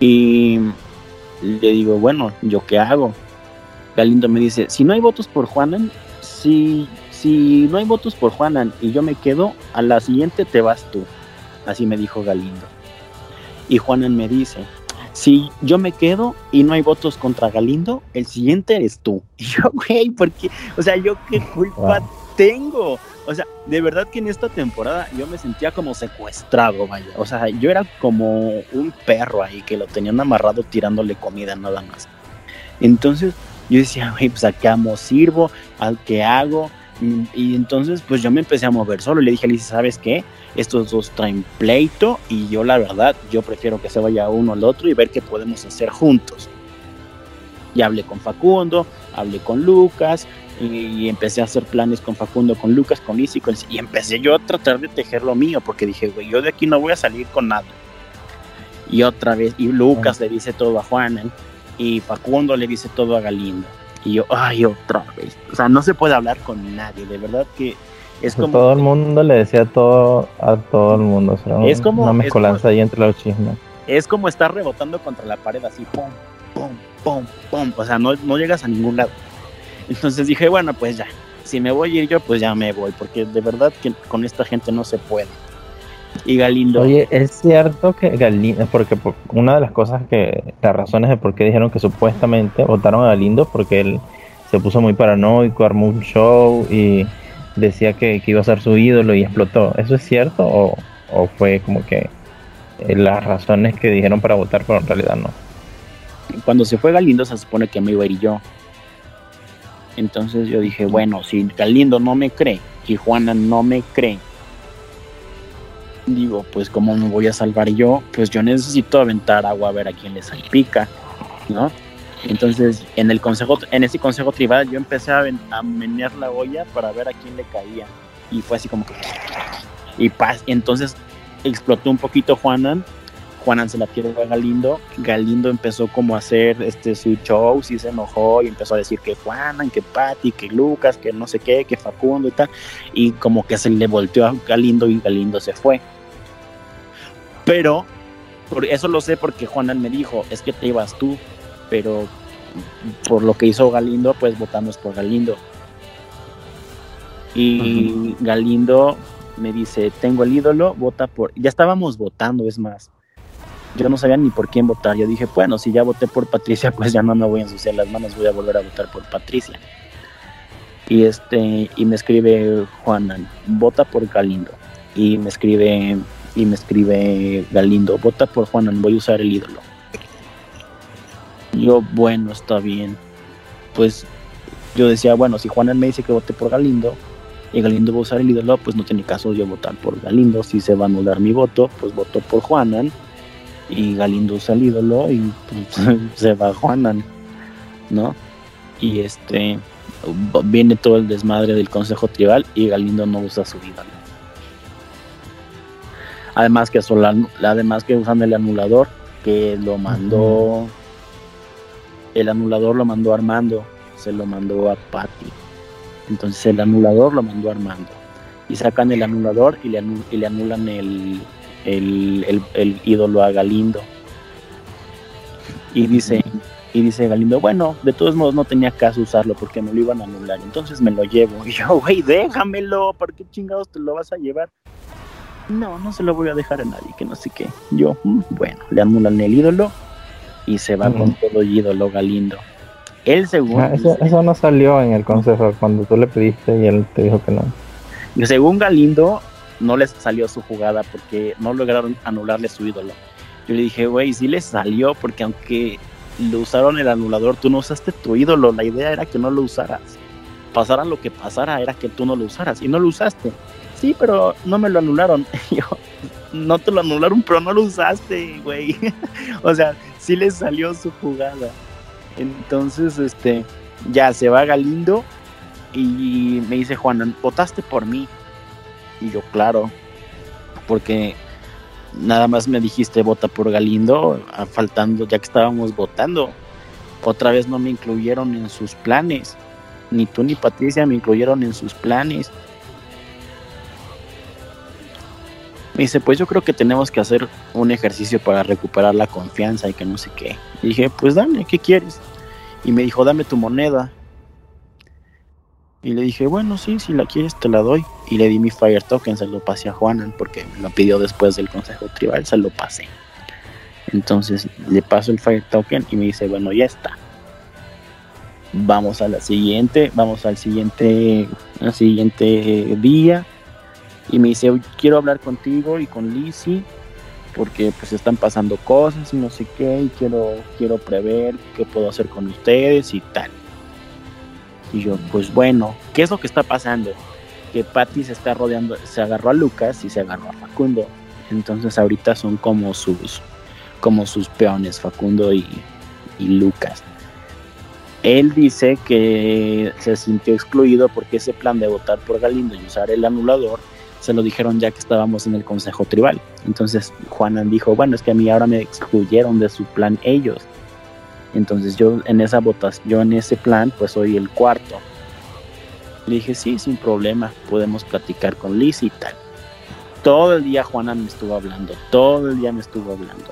Y le digo, bueno, ¿yo qué hago? Galindo me dice, si no hay votos por Juanan, si, si no hay votos por Juanan y yo me quedo, a la siguiente te vas tú. Así me dijo Galindo. Y Juanan me dice, si yo me quedo y no hay votos contra Galindo, el siguiente eres tú. *laughs* Y yo, güey, porque, o sea, yo qué culpa Wow. tengo. O sea, de verdad que en esta temporada yo me sentía como secuestrado, vaya. O sea, yo era como un perro ahí que lo tenían amarrado tirándole comida nada más. Entonces yo decía, güey, pues a qué amo sirvo, al que hago. Y, entonces, pues yo me empecé a mover solo. Y le dije a Alicia, ¿sabes qué? Estos dos traen pleito. Y yo, la verdad, yo prefiero que se vaya uno al otro y ver qué podemos hacer juntos. Y hablé con Facundo, hablé con Lucas. Y, empecé a hacer planes con Facundo, con Lucas, con Lizzy. y empecé yo a tratar de tejer lo mío. Porque dije, güey, yo de aquí no voy a salir con nada. Y otra vez, y Lucas le dice todo a Juan. Y Facundo le dice todo a Galindo y yo, ay, otra vez. O sea, no se puede hablar con nadie, de verdad que es como... Todo el mundo le decía todo a todo el mundo, o sea, es como, una mezcolanza ahí entre los chismes. Es como estar rebotando contra la pared así, pum, pum, pum, pum, o sea, no, no llegas a ningún lado. Entonces dije, bueno, pues ya, si me voy a ir yo, pues ya me voy, porque de verdad que con esta gente no se puede. Y Galindo. Oye, es cierto que Galindo, porque una de las cosas que, las razones de por qué dijeron que supuestamente votaron a Galindo, porque él se puso muy paranoico, armó un show y decía que, iba a ser su ídolo y explotó. ¿Eso es cierto o, o fue como que eh, las razones que dijeron para votar, pero en realidad no? Cuando se fue Galindo se supone que me iba a ir yo. Entonces yo dije, bueno, si Galindo no me cree y Juana no me cree digo, pues cómo me voy a salvar yo, pues yo necesito aventar agua a ver a quién le salpica, ¿no? Entonces, en el consejo, en ese consejo tribal, yo empecé a, a menear la olla para ver a quién le caía. Y fue así como que. Y paz. Entonces explotó un poquito Juanan. Juanan se la quiere a Galindo. Galindo empezó como a hacer este su show, y se enojó y empezó a decir que Juanan, que Patti, que Lucas, que no sé qué, que Facundo y tal. Y como que se le volteó a Galindo y Galindo se fue. Pero, por eso lo sé porque Juanan me dijo, es que te ibas tú, pero por lo que hizo Galindo, pues votamos por Galindo. Y Galindo me dice, tengo el ídolo, vota por... Ya estábamos votando, es más. Yo no sabía ni por quién votar. Yo dije, bueno, si ya voté por Patricia, pues ya no me voy a ensuciar las manos, voy a volver a votar por Patricia. Y este, y me escribe Juanan, vota por Galindo. Y me escribe y me escribe Galindo, vota por Juanan, voy a usar el ídolo. Yo, bueno, está bien. Pues yo decía, bueno, si Juanan me dice que vote por Galindo y Galindo va a usar el ídolo, pues no tiene caso yo votar por Galindo. Si se va a anular mi voto, pues voto por Juanan y Galindo usa el ídolo y pues, *laughs* se va Juanan, ¿no? Y este viene todo el desmadre del consejo tribal y Galindo no usa su ídolo. Además que, además que usan el anulador, que lo mandó, el anulador lo mandó Armando, se lo mandó a Patty. Entonces el anulador lo mandó Armando. Y sacan el anulador y le, y le anulan el, el, ídolo a Galindo. Y dice, y dice Galindo, bueno, de todos modos no tenía caso usarlo porque me lo iban a anular, entonces me lo llevo. *laughs* Y yo, güey, déjamelo, ¿para qué chingados te lo vas a llevar? No, no se lo voy a dejar a nadie, que no sé qué. Yo, mm, bueno, le anulan el ídolo y se va con todo el ídolo Galindo. El segundo. Ah, eso, no salió en el consejo cuando tú le pediste y él te dijo que no. Según Galindo, no les salió su jugada porque no lograron anularle su ídolo. Yo le dije, güey, sí les salió porque aunque lo usaron el anulador, tú no usaste tu ídolo. La idea era que no lo usaras. Pasara lo que pasara, era que tú no lo usaras y no lo usaste sí, pero no me lo anularon. *laughs* yo, no te lo anularon, pero no lo usaste, güey. *laughs* o sea, sí le salió su jugada. Entonces, este, ya se va Galindo y me dice Juan, votaste por mí. Y yo, claro, porque nada más me dijiste vota por Galindo, faltando, ya que estábamos votando. Otra vez no me incluyeron en sus planes. Ni tú ni Patricia me incluyeron en sus planes. Me dice, pues yo creo que tenemos que hacer un ejercicio para recuperar la confianza y que no sé qué. Dije, pues dame, ¿qué quieres? Y me dijo, dame tu moneda. Y le dije, bueno, sí, si la quieres te la doy. Y le di mi Fire Token, se lo pasé a Juanan porque me lo pidió después del Consejo Tribal, se lo pasé. Entonces le paso el Fire Token y me dice, bueno, ya está. Vamos a la siguiente, vamos al siguiente, al siguiente día y me dice, quiero hablar contigo y con Lizzie porque pues están pasando cosas y no sé qué y quiero, quiero prever qué puedo hacer con ustedes y tal. Y yo, pues bueno, ¿qué es lo que está pasando? Que Patty se está rodeando, se agarró a Lucas y se agarró a Facundo. Entonces ahorita son como sus, como sus peones, Facundo y, y Lucas. Él dice que se sintió excluido porque ese plan de votar por Galindo y usar el anulador se lo dijeron ya que estábamos en el consejo tribal. Entonces Juanan dijo, bueno, es que a mí ahora me excluyeron de su plan ellos. Entonces yo en esa votación, yo en ese plan, pues soy el cuarto. Le dije, sí, sin problema, podemos platicar con Liz y tal. Todo el día Juanan me estuvo hablando, todo el día me estuvo hablando.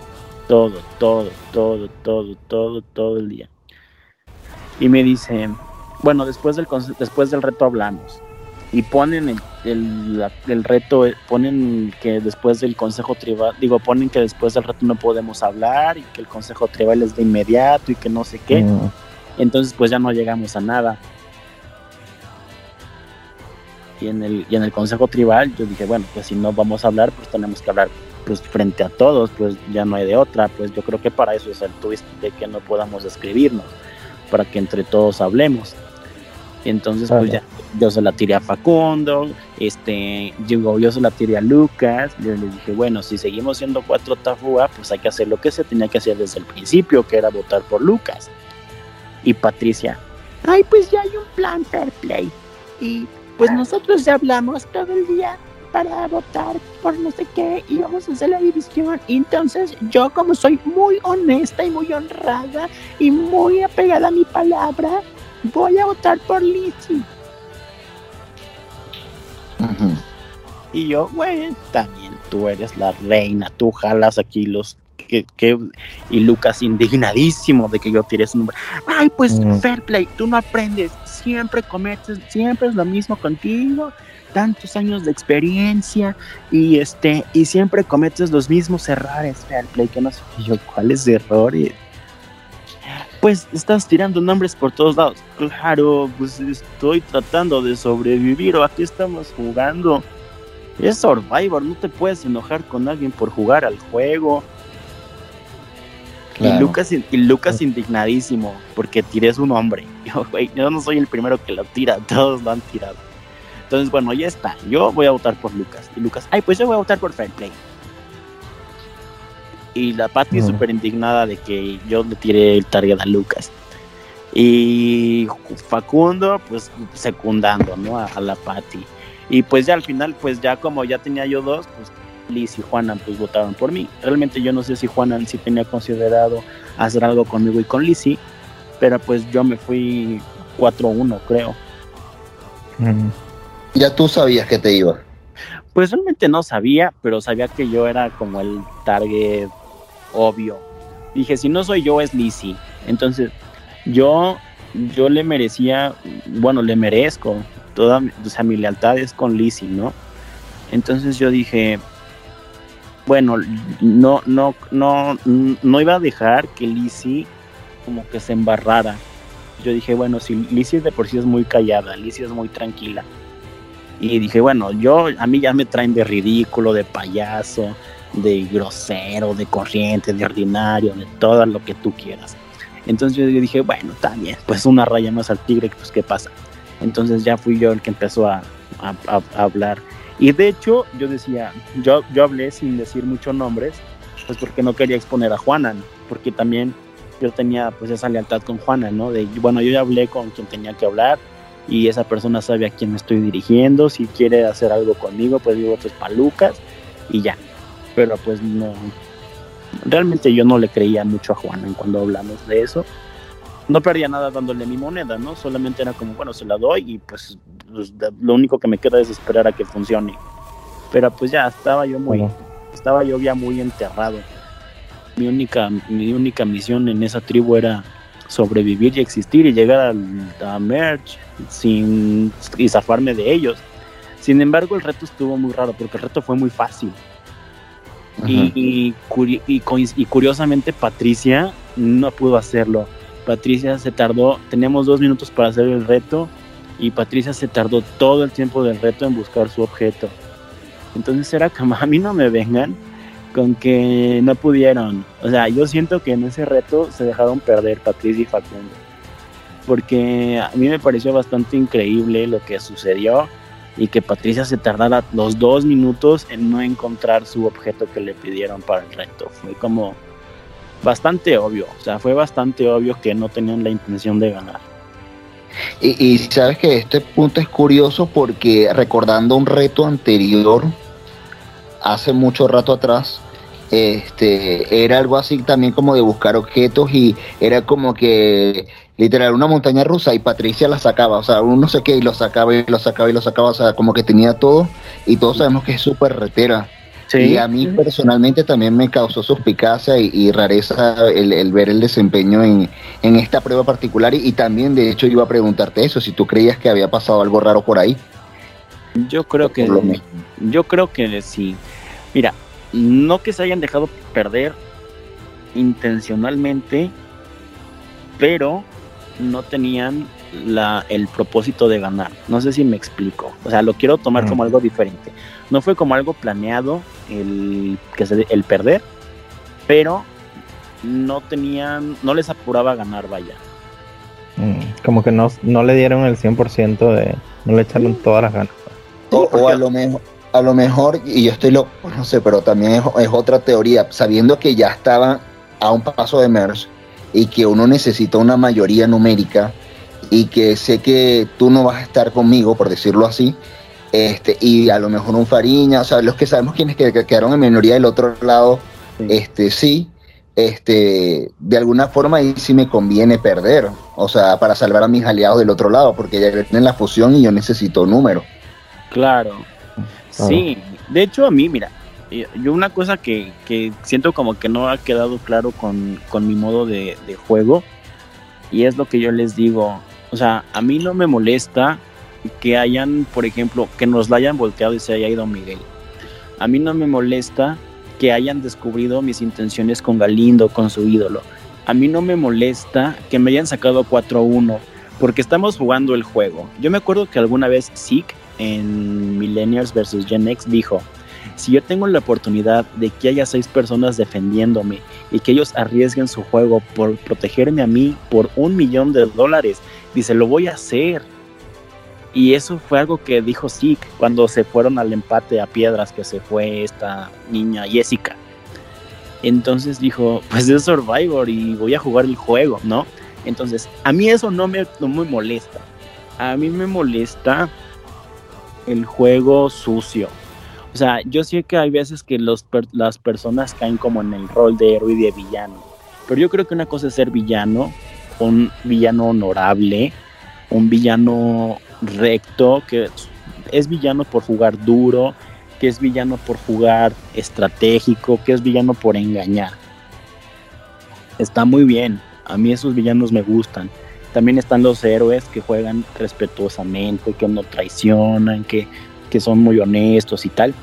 Todo, todo, todo, todo, todo, todo el día. Y me dice, bueno, después del, después del reto hablamos y ponen el, el, el, reto, ponen que después del consejo tribal, digo, ponen que después del reto no podemos hablar y que el consejo tribal es de inmediato y que no sé qué. Mm. Entonces pues ya no llegamos a nada. Y en, el, y en el consejo tribal yo dije, bueno, pues si no vamos a hablar, pues tenemos que hablar pues frente a todos, pues ya no hay de otra, pues yo creo que para eso es el twist de que no podamos escribirnos, para que entre todos hablemos. Entonces, pues ya, yo se la tiré a Facundo, este, yo, se la tiré a Lucas, yo le dije, bueno, si seguimos siendo cuatro Tafúa, pues hay que hacer lo que se tenía que hacer desde el principio, que era votar por Lucas. Y Patricia, ay, pues ya hay un plan fair play. Y pues nosotros ya hablamos todo el día para votar por no sé qué y vamos a hacer la división. Y entonces yo como soy muy honesta y muy honrada y muy apegada a mi palabra, voy a votar por Y yo, bueno, también tú eres la reina, tú jalas aquí los que, y Lucas indignadísimo de que yo tire su nombre. Ay, pues mm. fair play, tú no aprendes, siempre cometes, siempre es lo mismo contigo, tantos años de experiencia y este y siempre cometes los mismos errores, fair play, que no sé yo cuáles errores pues estás tirando nombres por todos lados. Claro, pues estoy tratando de sobrevivir o aquí estamos jugando. Es Survivor, no te puedes enojar con alguien por jugar al juego. Y Lucas, y Lucas indignadísimo porque tiré su nombre. *laughs* Yo, yo no soy el primero que lo tira, todos lo han tirado. Entonces, bueno, ya está. Yo voy a votar por Lucas. Y Lucas, ay, pues yo voy a votar por Fair Play y la Patty súper indignada de que yo le tiré el target a Lucas. Y Facundo, pues secundando, ¿no? A, la Patty. Y pues ya al final, pues ya como ya tenía yo dos, pues Liz y Juanan pues votaron por mí. Realmente yo no sé si Juanan sí tenía considerado hacer algo conmigo y con Lizzie, pero pues yo me fui 4-1, creo. Ya tú sabías que te iba. Pues realmente no sabía, pero sabía que yo era como el target obvio. Dije, si no soy yo, es Lizzie. Entonces, yo, yo le merecía, bueno, le merezco, toda o sea, mi lealtad es con Lizzie, ¿no? Entonces yo dije, bueno, no, no, no, no iba a dejar que Lizzie como que se embarrara. Yo dije, bueno, si Lizzie de por sí es muy callada, Lizzie es muy tranquila. Y dije, bueno, yo, a mí ya me traen de ridículo, de payaso, de grosero, de corriente, de ordinario, de todo lo que tú quieras. Entonces yo dije, bueno, está bien, pues una raya más al tigre, pues qué pasa. Entonces ya fui yo el que empezó a, hablar. Y de hecho yo decía, yo, yo hablé sin decir muchos nombres, pues porque no quería exponer a Juanan, porque también yo tenía pues esa lealtad con Juanan, ¿no? De, bueno, yo ya hablé con quien tenía que hablar y esa persona sabe a quién me estoy dirigiendo, si quiere hacer algo conmigo, pues digo, pues palucas y ya pero pues no, realmente yo no le creía mucho a Juan cuando hablamos de eso. No perdía nada dándole mi moneda, ¿no? Solamente era como, bueno, se la doy y pues, pues lo único que me queda es esperar a que funcione. Pero pues ya estaba yo muy, estaba yo ya muy enterrado. Mi única, mi única misión en esa tribu era sobrevivir y existir y llegar a, a Merch sin y zafarme de ellos. Sin embargo, el reto estuvo muy raro porque el reto fue muy fácil. Y, y, curiosamente Patricia no pudo hacerlo. Patricia se tardó, teníamos dos minutos para hacer el reto y Patricia se tardó todo el tiempo del reto en buscar su objeto. Entonces era como, a mí no me vengan con que no pudieron. O sea, yo siento que en ese reto se dejaron perder Patricia y Facundo. porque a mí me pareció bastante increíble lo que sucedió y que Patricia se tardara los dos minutos en no encontrar su objeto que le pidieron para el reto. Fue como bastante obvio, o sea, fue bastante obvio que no tenían la intención de ganar. Y, sabes que este punto es curioso porque recordando un reto anterior, hace mucho rato atrás, este, era algo así también como de buscar objetos y era como que literal una montaña rusa y Patricia la sacaba, o sea, uno no sé qué y lo sacaba y lo sacaba y lo sacaba, o sea, como que tenía todo y todos sabemos que es súper retera. Y a mí personalmente también me causó suspicacia y, rareza el, ver el desempeño en, esta prueba particular y, también de hecho iba a preguntarte eso, si tú creías que había pasado algo raro por ahí. Yo creo que yo creo que sí. Mira, no que se hayan dejado perder intencionalmente, pero no tenían la, el propósito de ganar. No sé si me explico. O sea, lo quiero tomar como algo diferente. No fue como algo planeado el, que se, el perder, pero no tenían, no les apuraba a ganar, vaya. Mm, como que no, no le dieron el 100% de, no le echaron todas las ganas. o, a lo mejor a lo mejor, y yo estoy loco, no sé, pero también es, otra teoría, sabiendo que ya estaba a un paso de MERS y que uno necesita una mayoría numérica y que sé que tú no vas a estar conmigo, por decirlo así, este, y a lo mejor un Fariña, o sea, los que sabemos quienes que, quedaron en minoría del otro lado, sí. este, sí, este, de alguna forma ahí sí me conviene perder, o sea, para salvar a mis aliados del otro lado, porque ya tienen la fusión y yo necesito número. Claro, Sí, de hecho a mí, mira, yo una cosa que, que siento como que no ha quedado claro con, mi modo de, juego, y es lo que yo les digo, o sea, a mí no me molesta que hayan, por ejemplo, que nos la hayan volteado y se haya ido Miguel. A mí no me molesta que hayan descubrido mis intenciones con Galindo, con su ídolo. A mí no me molesta que me hayan sacado 4-1, porque estamos jugando el juego. Yo me acuerdo que alguna vez Zeke en Millennials vs. Gen X dijo, si yo tengo la oportunidad de que haya seis personas defendiéndome y que ellos arriesguen su juego por protegerme a mí por un millón de dólares, dice, lo voy a hacer. Y eso fue algo que dijo Zeke cuando se fueron al empate a piedras que se fue esta niña Jessica. Entonces dijo, pues es Survivor y voy a jugar el juego, ¿no? Entonces, a mí eso no me, no me molesta. A mí me molesta el juego sucio. O sea, yo sé que hay veces que los las personas caen como en el rol de héroe y de villano. Pero yo creo que una cosa es ser villano, un villano honorable, un villano recto, que es villano por jugar duro, que es villano por jugar estratégico, que es villano por engañar. Está muy bien, a mí esos villanos me gustan. También están los héroes que juegan respetuosamente, que no traicionan, que, son muy honestos y tal.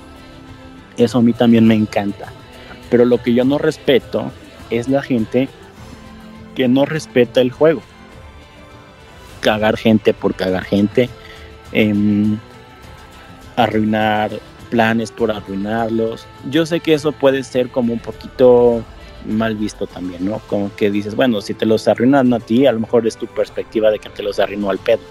Eso a mí también me encanta. Pero lo que yo no respeto es la gente que no respeta el juego. Cagar gente por cagar gente. Em, arruinar planes por arruinarlos. Yo sé que eso puede ser como un poquito mal visto también, ¿no? Como que dices, bueno, si te los arruinan a ti, a lo mejor es tu perspectiva de que te los arruinó al pedo.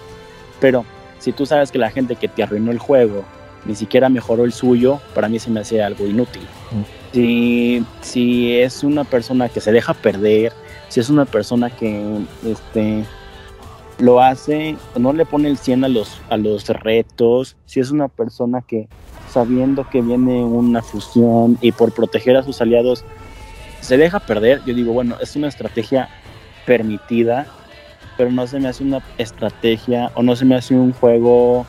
Pero si tú sabes que la gente que te arruinó el juego ni siquiera mejoró el suyo, para mí se me hace algo inútil. Mm. Si, si es una persona que se deja perder, si es una persona que este, lo hace, no le pone el 100 a los, a los retos, si es una persona que sabiendo que viene una fusión y por proteger a sus aliados se deja perder, yo digo, bueno, es una estrategia permitida, pero no se me hace una estrategia o no se me hace un juego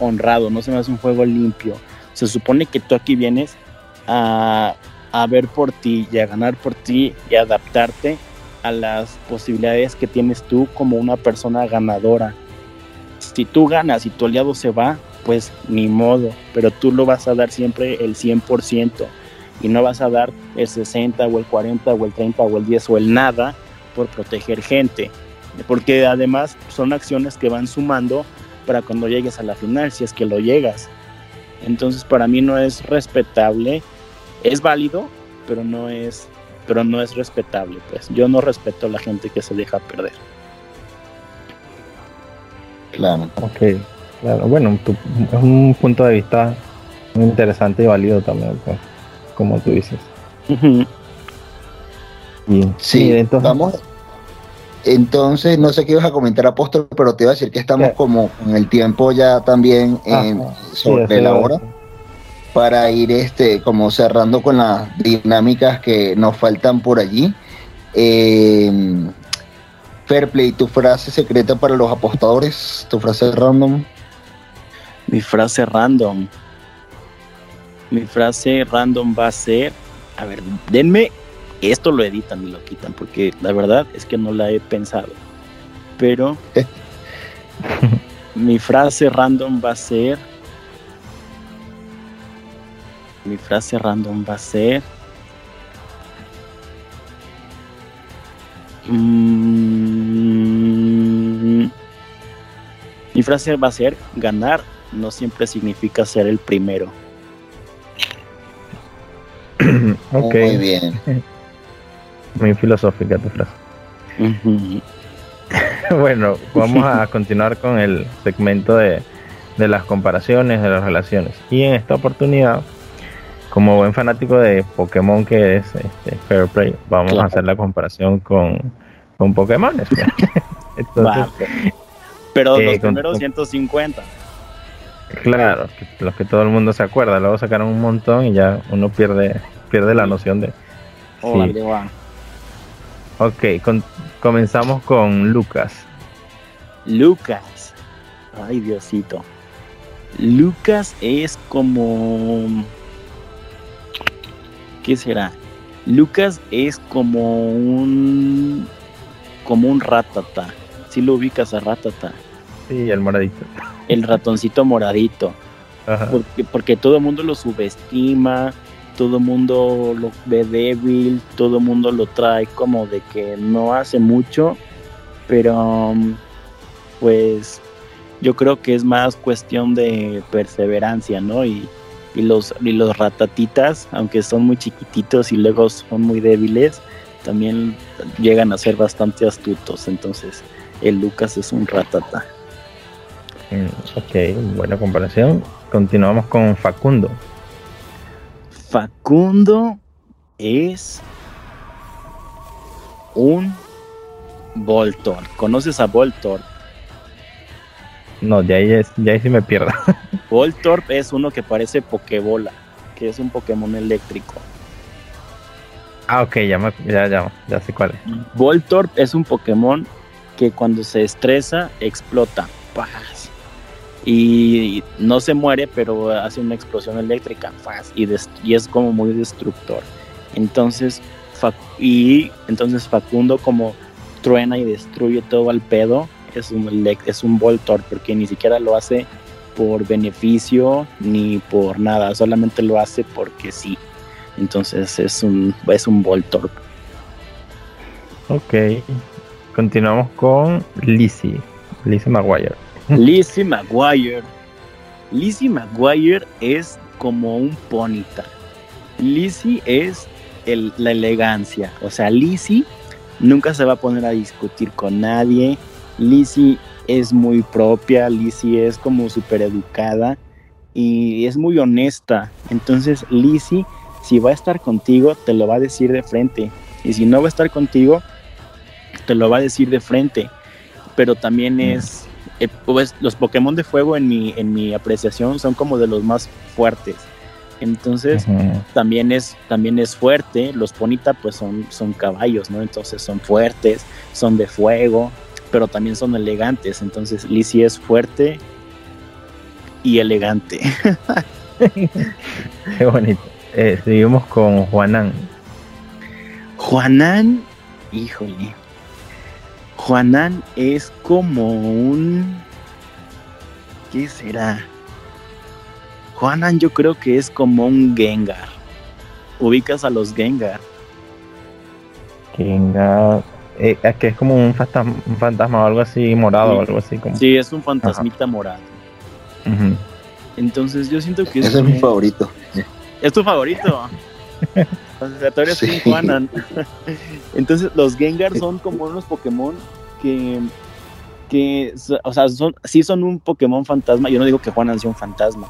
honrado, no se me hace un juego limpio. Se supone que tú aquí vienes a, a ver por ti y a ganar por ti y adaptarte a las posibilidades que tienes tú como una persona ganadora. Si tú ganas y tu aliado se va, pues ni modo, pero tú lo vas a dar siempre el 100% y no vas a dar el 60 o el 40 o el 30 o el 10 o el nada por proteger gente, porque además son acciones que van sumando para cuando llegues a la final, si es que lo llegas. Entonces para mí no es respetable, es válido, pero no es pero no es respetable, pues. Yo no respeto a la gente que se deja perder. Claro. Ok, claro. Bueno, es un punto de vista muy interesante y válido también, pues, como tú dices. sí, entonces, vamos. Entonces, no sé qué ibas a comentar, Apóstol, pero te iba a decir que estamos como con el tiempo ya también en, sobre la hora para ir este como cerrando con las dinámicas que nos faltan por allí. Eh, Fairplay, tu frase secreta para los apostadores, tu frase random. Mi frase random. Mi frase random va a ser, a ver, denme, esto lo editan y lo quitan, porque la verdad es que no la he pensado. Pero *laughs* mi frase random va a ser, mi frase random va a ser, mm, mi frase va a ser, ganar no siempre significa ser el primero. *coughs* Muy bien. *laughs* Muy filosófica tu frase. *laughs* bueno, vamos a continuar con el segmento de, las comparaciones, de las relaciones. Y en esta oportunidad, como buen fanático de Pokémon que es este, Fair Play, vamos a hacer la comparación con, con Pokémon. *laughs* Pero los eh, primeros 150. Claro, los que todo el mundo se acuerda. Luego sacaron un montón y ya uno pierde pierde la noción de. Ok, comenzamos con Lucas. Lucas. Ay, Diosito. Lucas es como. ¿Qué será? Lucas es como un. Como un ratata. Si lo ubicas a ratata. Sí, el moradito. El ratoncito moradito. Porque, porque todo el mundo lo subestima todo el mundo lo ve débil, todo el mundo lo trae como de que no hace mucho, pero pues yo creo que es más cuestión de perseverancia, ¿no? Y, los, y los ratatitas, aunque son muy chiquititos y luego son muy débiles, también llegan a ser bastante astutos, entonces el Lucas es un ratata. Mm, ok, buena comparación. Continuamos con Facundo. Facundo es un Voltor. ¿Conoces a Voltor? No, de ahí, es, de ahí sí me pierdo. *laughs* Voltorb es uno que parece Pokebola, que es un Pokémon eléctrico. Ah, ok, ya, ya, ya, ya sé cuál es. Voltorb es un Pokémon que cuando se estresa explota. ¡Paz! Y no se muere, pero hace una explosión eléctrica y, es como muy destructor. Entonces, y entonces Facundo como truena y destruye todo al pedo, es un, es un Voltor, porque ni siquiera lo hace por beneficio ni por nada, solamente lo hace porque sí. Entonces es un, es un Voltor. Ok, continuamos con Lizzie, Lizzie Maguire. *laughs* Lizzie McGuire. Lizzie McGuire es como un ponita. Lizzie es la elegancia. O sea, Lizzie nunca se va a poner a discutir con nadie. Lizzie es muy propia. Lizzie es como súper educada y es muy honesta. Entonces, Lizzie, si va a estar contigo, te lo va a decir de frente. Y si no va a estar contigo, te lo va a decir de frente. Pero también mm. es eh, pues, los Pokémon de fuego en mi, en mi apreciación son como de los más fuertes. Entonces también, es, también es fuerte. Los Ponita pues son, son caballos, ¿no? Entonces son fuertes, son de fuego, pero también son elegantes. Entonces Lizzie es fuerte y elegante. *laughs* Qué bonito. Eh, seguimos con Juanan. Juanan, híjole. Juanan es como un... ¿Qué será? Juanan yo creo que es como un Gengar. Ubicas a los Gengar. Gengar... Eh, es que es como un fantasma, o algo así morado o algo así. Como... Sí, es un fantasmita morado. Entonces yo siento que es... Ese es mi favorito. ¿Es tu favorito? *laughs* sí. *laughs* Entonces los Gengar son como unos Pokémon que que, o sea, son, sí son un Pokémon fantasma. Yo no digo que Juan sea un fantasma,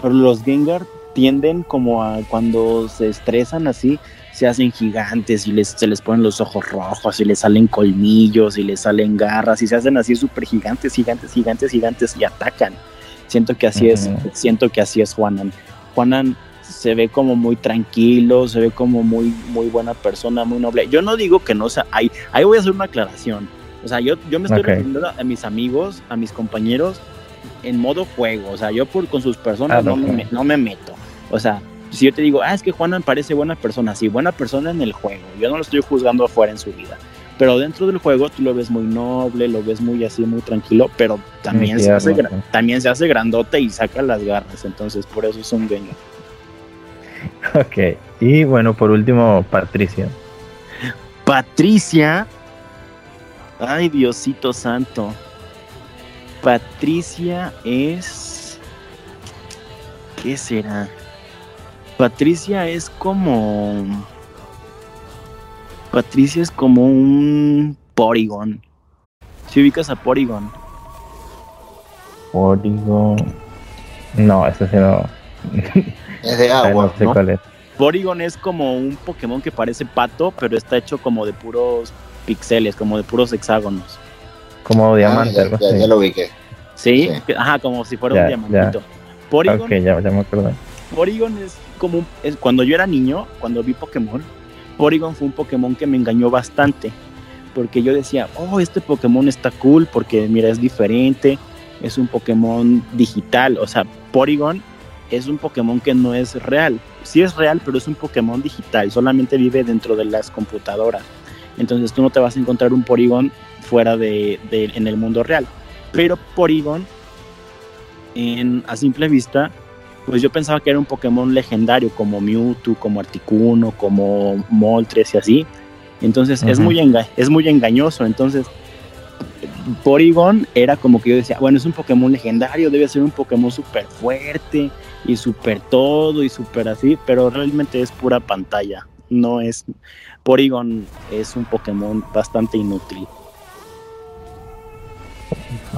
pero los Gengar tienden como a cuando se estresan así, se hacen gigantes y les, se les ponen los ojos rojos y les salen colmillos y les salen garras y se hacen así súper gigantes, gigantes, gigantes, gigantes y atacan. Siento que así es, siento que así es Juanan. Juanan se ve como muy tranquilo, se ve como muy, muy buena persona, muy noble. Yo no digo que no sea, ahí, ahí voy a hacer una aclaración. O sea, yo, yo me estoy refiriendo a mis amigos, a mis compañeros en modo juego. O sea, yo por, con sus personas ah, no, me, no me meto. O sea, si yo te digo, ah, es que Juanan parece buena persona, sí, buena persona en el juego. Yo no lo estoy juzgando afuera en su vida. Pero dentro del juego tú lo ves muy noble, lo ves muy así, muy tranquilo, pero también, se, hace, también se hace grandote y saca las garras. Entonces, por eso es un genio. *laughs* Ok, y bueno, por último, Patricia. Patricia. Ay, Diosito Santo. Patricia es... ¿Qué será? Patricia es como... Patricia es como un Porygon. Si ubicas a Porygon. Porygon. No, ese sí no. *laughs* Es de agua. no sé es. Porygon es como un Pokémon que parece pato, pero está hecho como de puros pixeles, como de puros hexágonos. Como ah, diamante. ya, lo ubiqué. ¿Sí? ajá, como si fuera un diamantito. Porygon, ya, ya me acuerdo. Porygon es como es, cuando yo era niño, cuando vi Pokémon, Porygon fue un Pokémon que me engañó bastante. Porque yo decía, oh, este Pokémon está cool porque mira, es diferente, es un Pokémon digital. O sea, Porygon es un Pokémon que no es real. Sí es real, pero es un Pokémon digital, solamente vive dentro de las computadoras. Entonces tú no te vas a encontrar un Porygon fuera de, en el mundo real. Pero Porygon, en, a simple vista, pues yo pensaba que era un Pokémon legendario como Mewtwo, como Articuno, como Moltres y así. Entonces es, muy es muy engañoso. Entonces Porygon era como que yo decía, bueno, es un Pokémon legendario, debe ser un Pokémon súper fuerte y súper todo y súper así, pero realmente es pura pantalla. No es. Porygon es un Pokémon bastante inútil.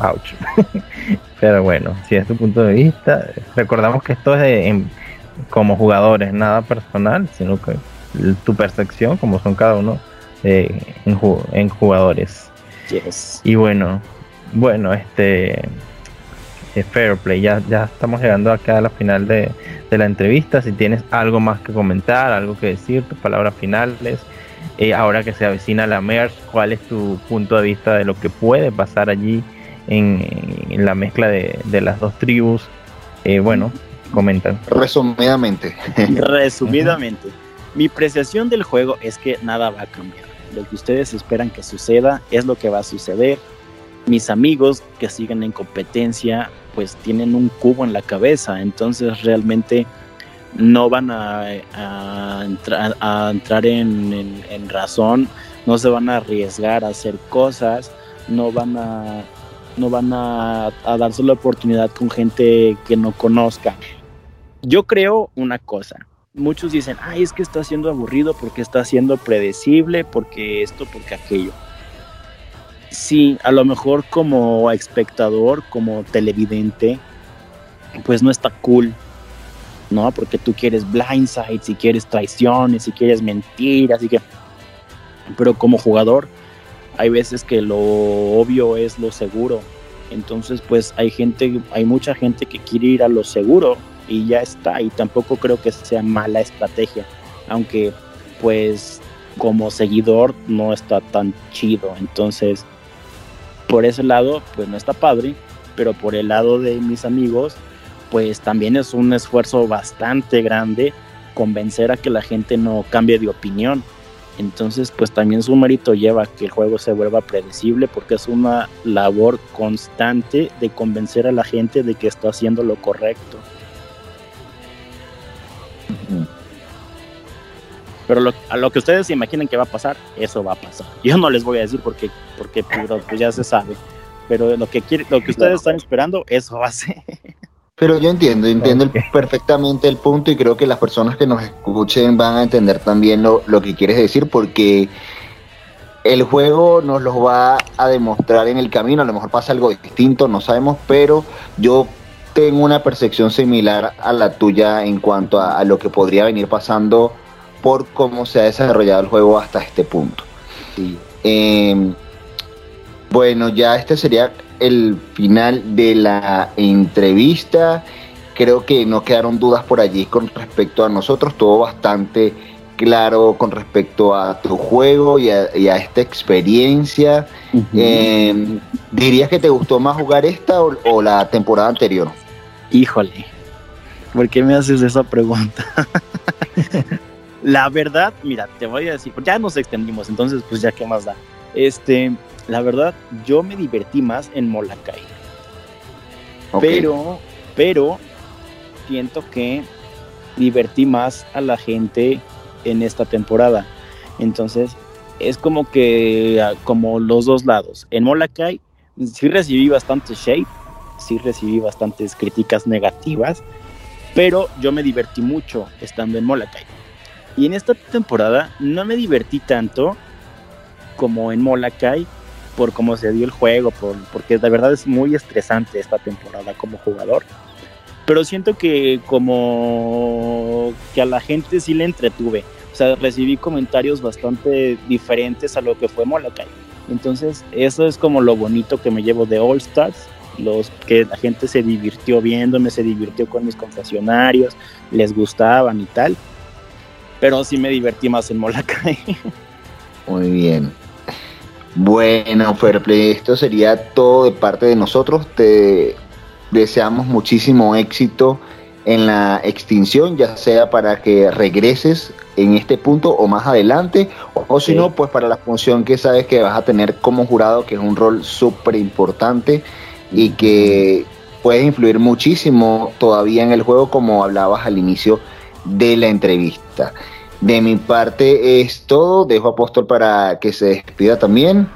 Ouch. *laughs* pero bueno, si es tu punto de vista, recordamos que esto es como jugadores, nada personal, sino que tu percepción, como son cada uno eh, en jugadores. Y bueno, bueno, este Fair Play, ya, ya estamos llegando acá a la final de, la entrevista. Si tienes algo más que comentar, algo que decir, tus palabras finales. Eh, ahora que se avecina la MERS, ¿cuál es tu punto de vista de lo que puede pasar allí en, la mezcla de, las dos tribus? Eh, bueno, comentan. Resumidamente. *laughs* Resumidamente. Mi apreciación del juego es que nada va a cambiar lo que ustedes esperan que suceda es lo que va a suceder. Mis amigos que siguen en competencia pues tienen un cubo en la cabeza, entonces realmente no van a, entrar en, razón, no se van a arriesgar a hacer cosas, no van a, no van a, a darse la oportunidad con gente que no conozca. Yo creo una cosa, muchos dicen, ay, es que está siendo aburrido porque está siendo predecible, porque esto, porque aquello. Sí, a lo mejor como espectador, como televidente, pues no está cool, ¿no? Porque tú quieres blindsides, si quieres traiciones, si quieres mentiras, así que... Pero como jugador, hay veces que lo obvio es lo seguro. Entonces, pues hay gente, hay mucha gente que quiere ir a lo seguro y ya está. Y tampoco creo que sea mala estrategia, aunque pues como seguidor no está tan chido. Entonces, por ese lado, pues no está padre, pero por el lado de mis amigos, pues también es un esfuerzo bastante grande convencer a que la gente no cambie de opinión. Entonces, pues también su mérito lleva a que el juego se vuelva predecible porque es una labor constante de convencer a la gente de que está haciendo lo correcto. Pero lo, a lo que ustedes se imaginen que va a pasar, eso va a pasar. *laughs* Yo no les voy a decir porque, porque pues ya se sabe. Pero lo que quiere, lo que ustedes están esperando, eso va a ser. *laughs* Pero yo entiendo, entiendo perfectamente el punto y creo que las personas que nos escuchen van a entender también lo, lo que quieres decir porque el juego nos los va a demostrar en el camino, a lo mejor pasa algo distinto, no sabemos, pero yo tengo una percepción similar a la tuya en cuanto a, lo que podría venir pasando por cómo se ha desarrollado el juego hasta este punto. Em, bueno, ya este sería el final de la entrevista. Creo que no quedaron dudas por allí con respecto a nosotros, todo bastante claro con respecto a tu juego y a, esta experiencia. Em, ¿Dirías que te gustó más jugar esta o, la temporada anterior? Híjole, ¿por qué me haces esa pregunta? *laughs* la verdad, mira, te voy a decir, ya nos extendimos, entonces pues ya qué más da. Este, la verdad, yo me divertí más en Molakai. Pero, pero, siento que divertí más a la gente en esta temporada. Entonces, es como que ah, como los dos lados. En Molakai sí recibí bastante shade, sí recibí bastantes críticas negativas, pero yo me divertí mucho estando en Molakai. Y en esta temporada no me divertí tanto como en Molakai por cómo se dio el juego, por, porque la verdad es muy estresante esta temporada como jugador. Pero siento que como que a la gente sí le entretuve. O sea, recibí comentarios bastante diferentes a lo que fue Molokai. Entonces, eso es como lo bonito que me llevo de All Stars. Los que la gente se divirtió viéndome, se divirtió con mis confesionarios, les gustaban y tal. Pero sí me divertí más en Molokai. *laughs* Muy bien. Bueno, Fairplay, esto sería todo de parte de nosotros. Te deseamos muchísimo éxito en la extinción, ya sea para que regreses en este punto o más adelante, o, si no, pues para la función que sabes que vas a tener como jurado, que es un rol súper importante y que puede influir muchísimo todavía en el juego, como hablabas al inicio de la entrevista. De mi parte es todo, dejo a Apóstol para que se despida también.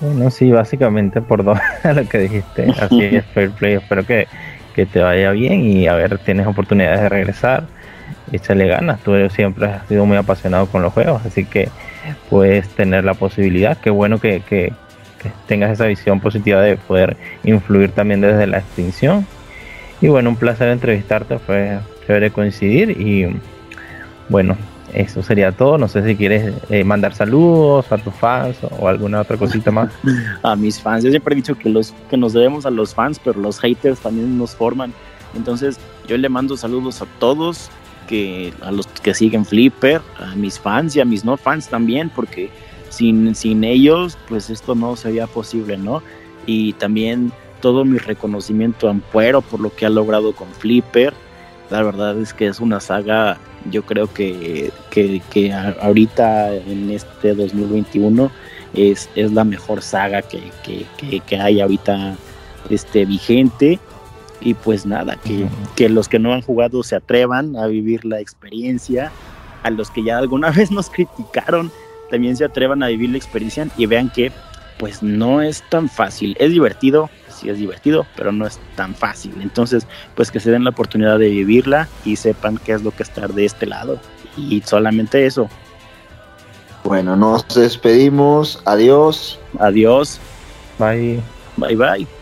Bueno, sí, básicamente por todo *laughs* lo que dijiste, así es *laughs* Fair Play, espero que, que te vaya bien y a ver, tienes oportunidades de regresar échale ganas. Tú siempre has sido muy apasionado con los juegos, así que puedes tener la posibilidad. Qué bueno que, que, tengas esa visión positiva de poder influir también desde la extinción. Y bueno, un placer entrevistarte, fue chévere coincidir y bueno, eso sería todo. No sé si quieres eh, mandar saludos a tus fans o alguna otra cosita más. *laughs* a mis fans, yo siempre he dicho que los que nos debemos a los fans, pero los haters también nos forman. Entonces, yo le mando saludos a todos, que a los que siguen Flipper, a mis fans y a mis no fans también, porque sin, sin ellos, pues esto no sería posible, ¿no? Y también todo mi reconocimiento a Ampuero por lo que ha logrado con Flipper. La verdad es que es una saga, yo creo que, que, ahorita en este 2021 es, es la mejor saga que, que, que hay ahorita este, vigente. Y pues nada, que, los que no han jugado se atrevan a vivir la experiencia, a los que ya alguna *laughs* vez nos criticaron también se atrevan a vivir la experiencia y vean que pues no es tan fácil, es divertido, sí es divertido, pero no es tan fácil, entonces pues que se den la oportunidad de vivirla y sepan qué es lo que estar de este lado y solamente eso. Bueno, nos despedimos, adiós. Adiós. Bye. Bye bye.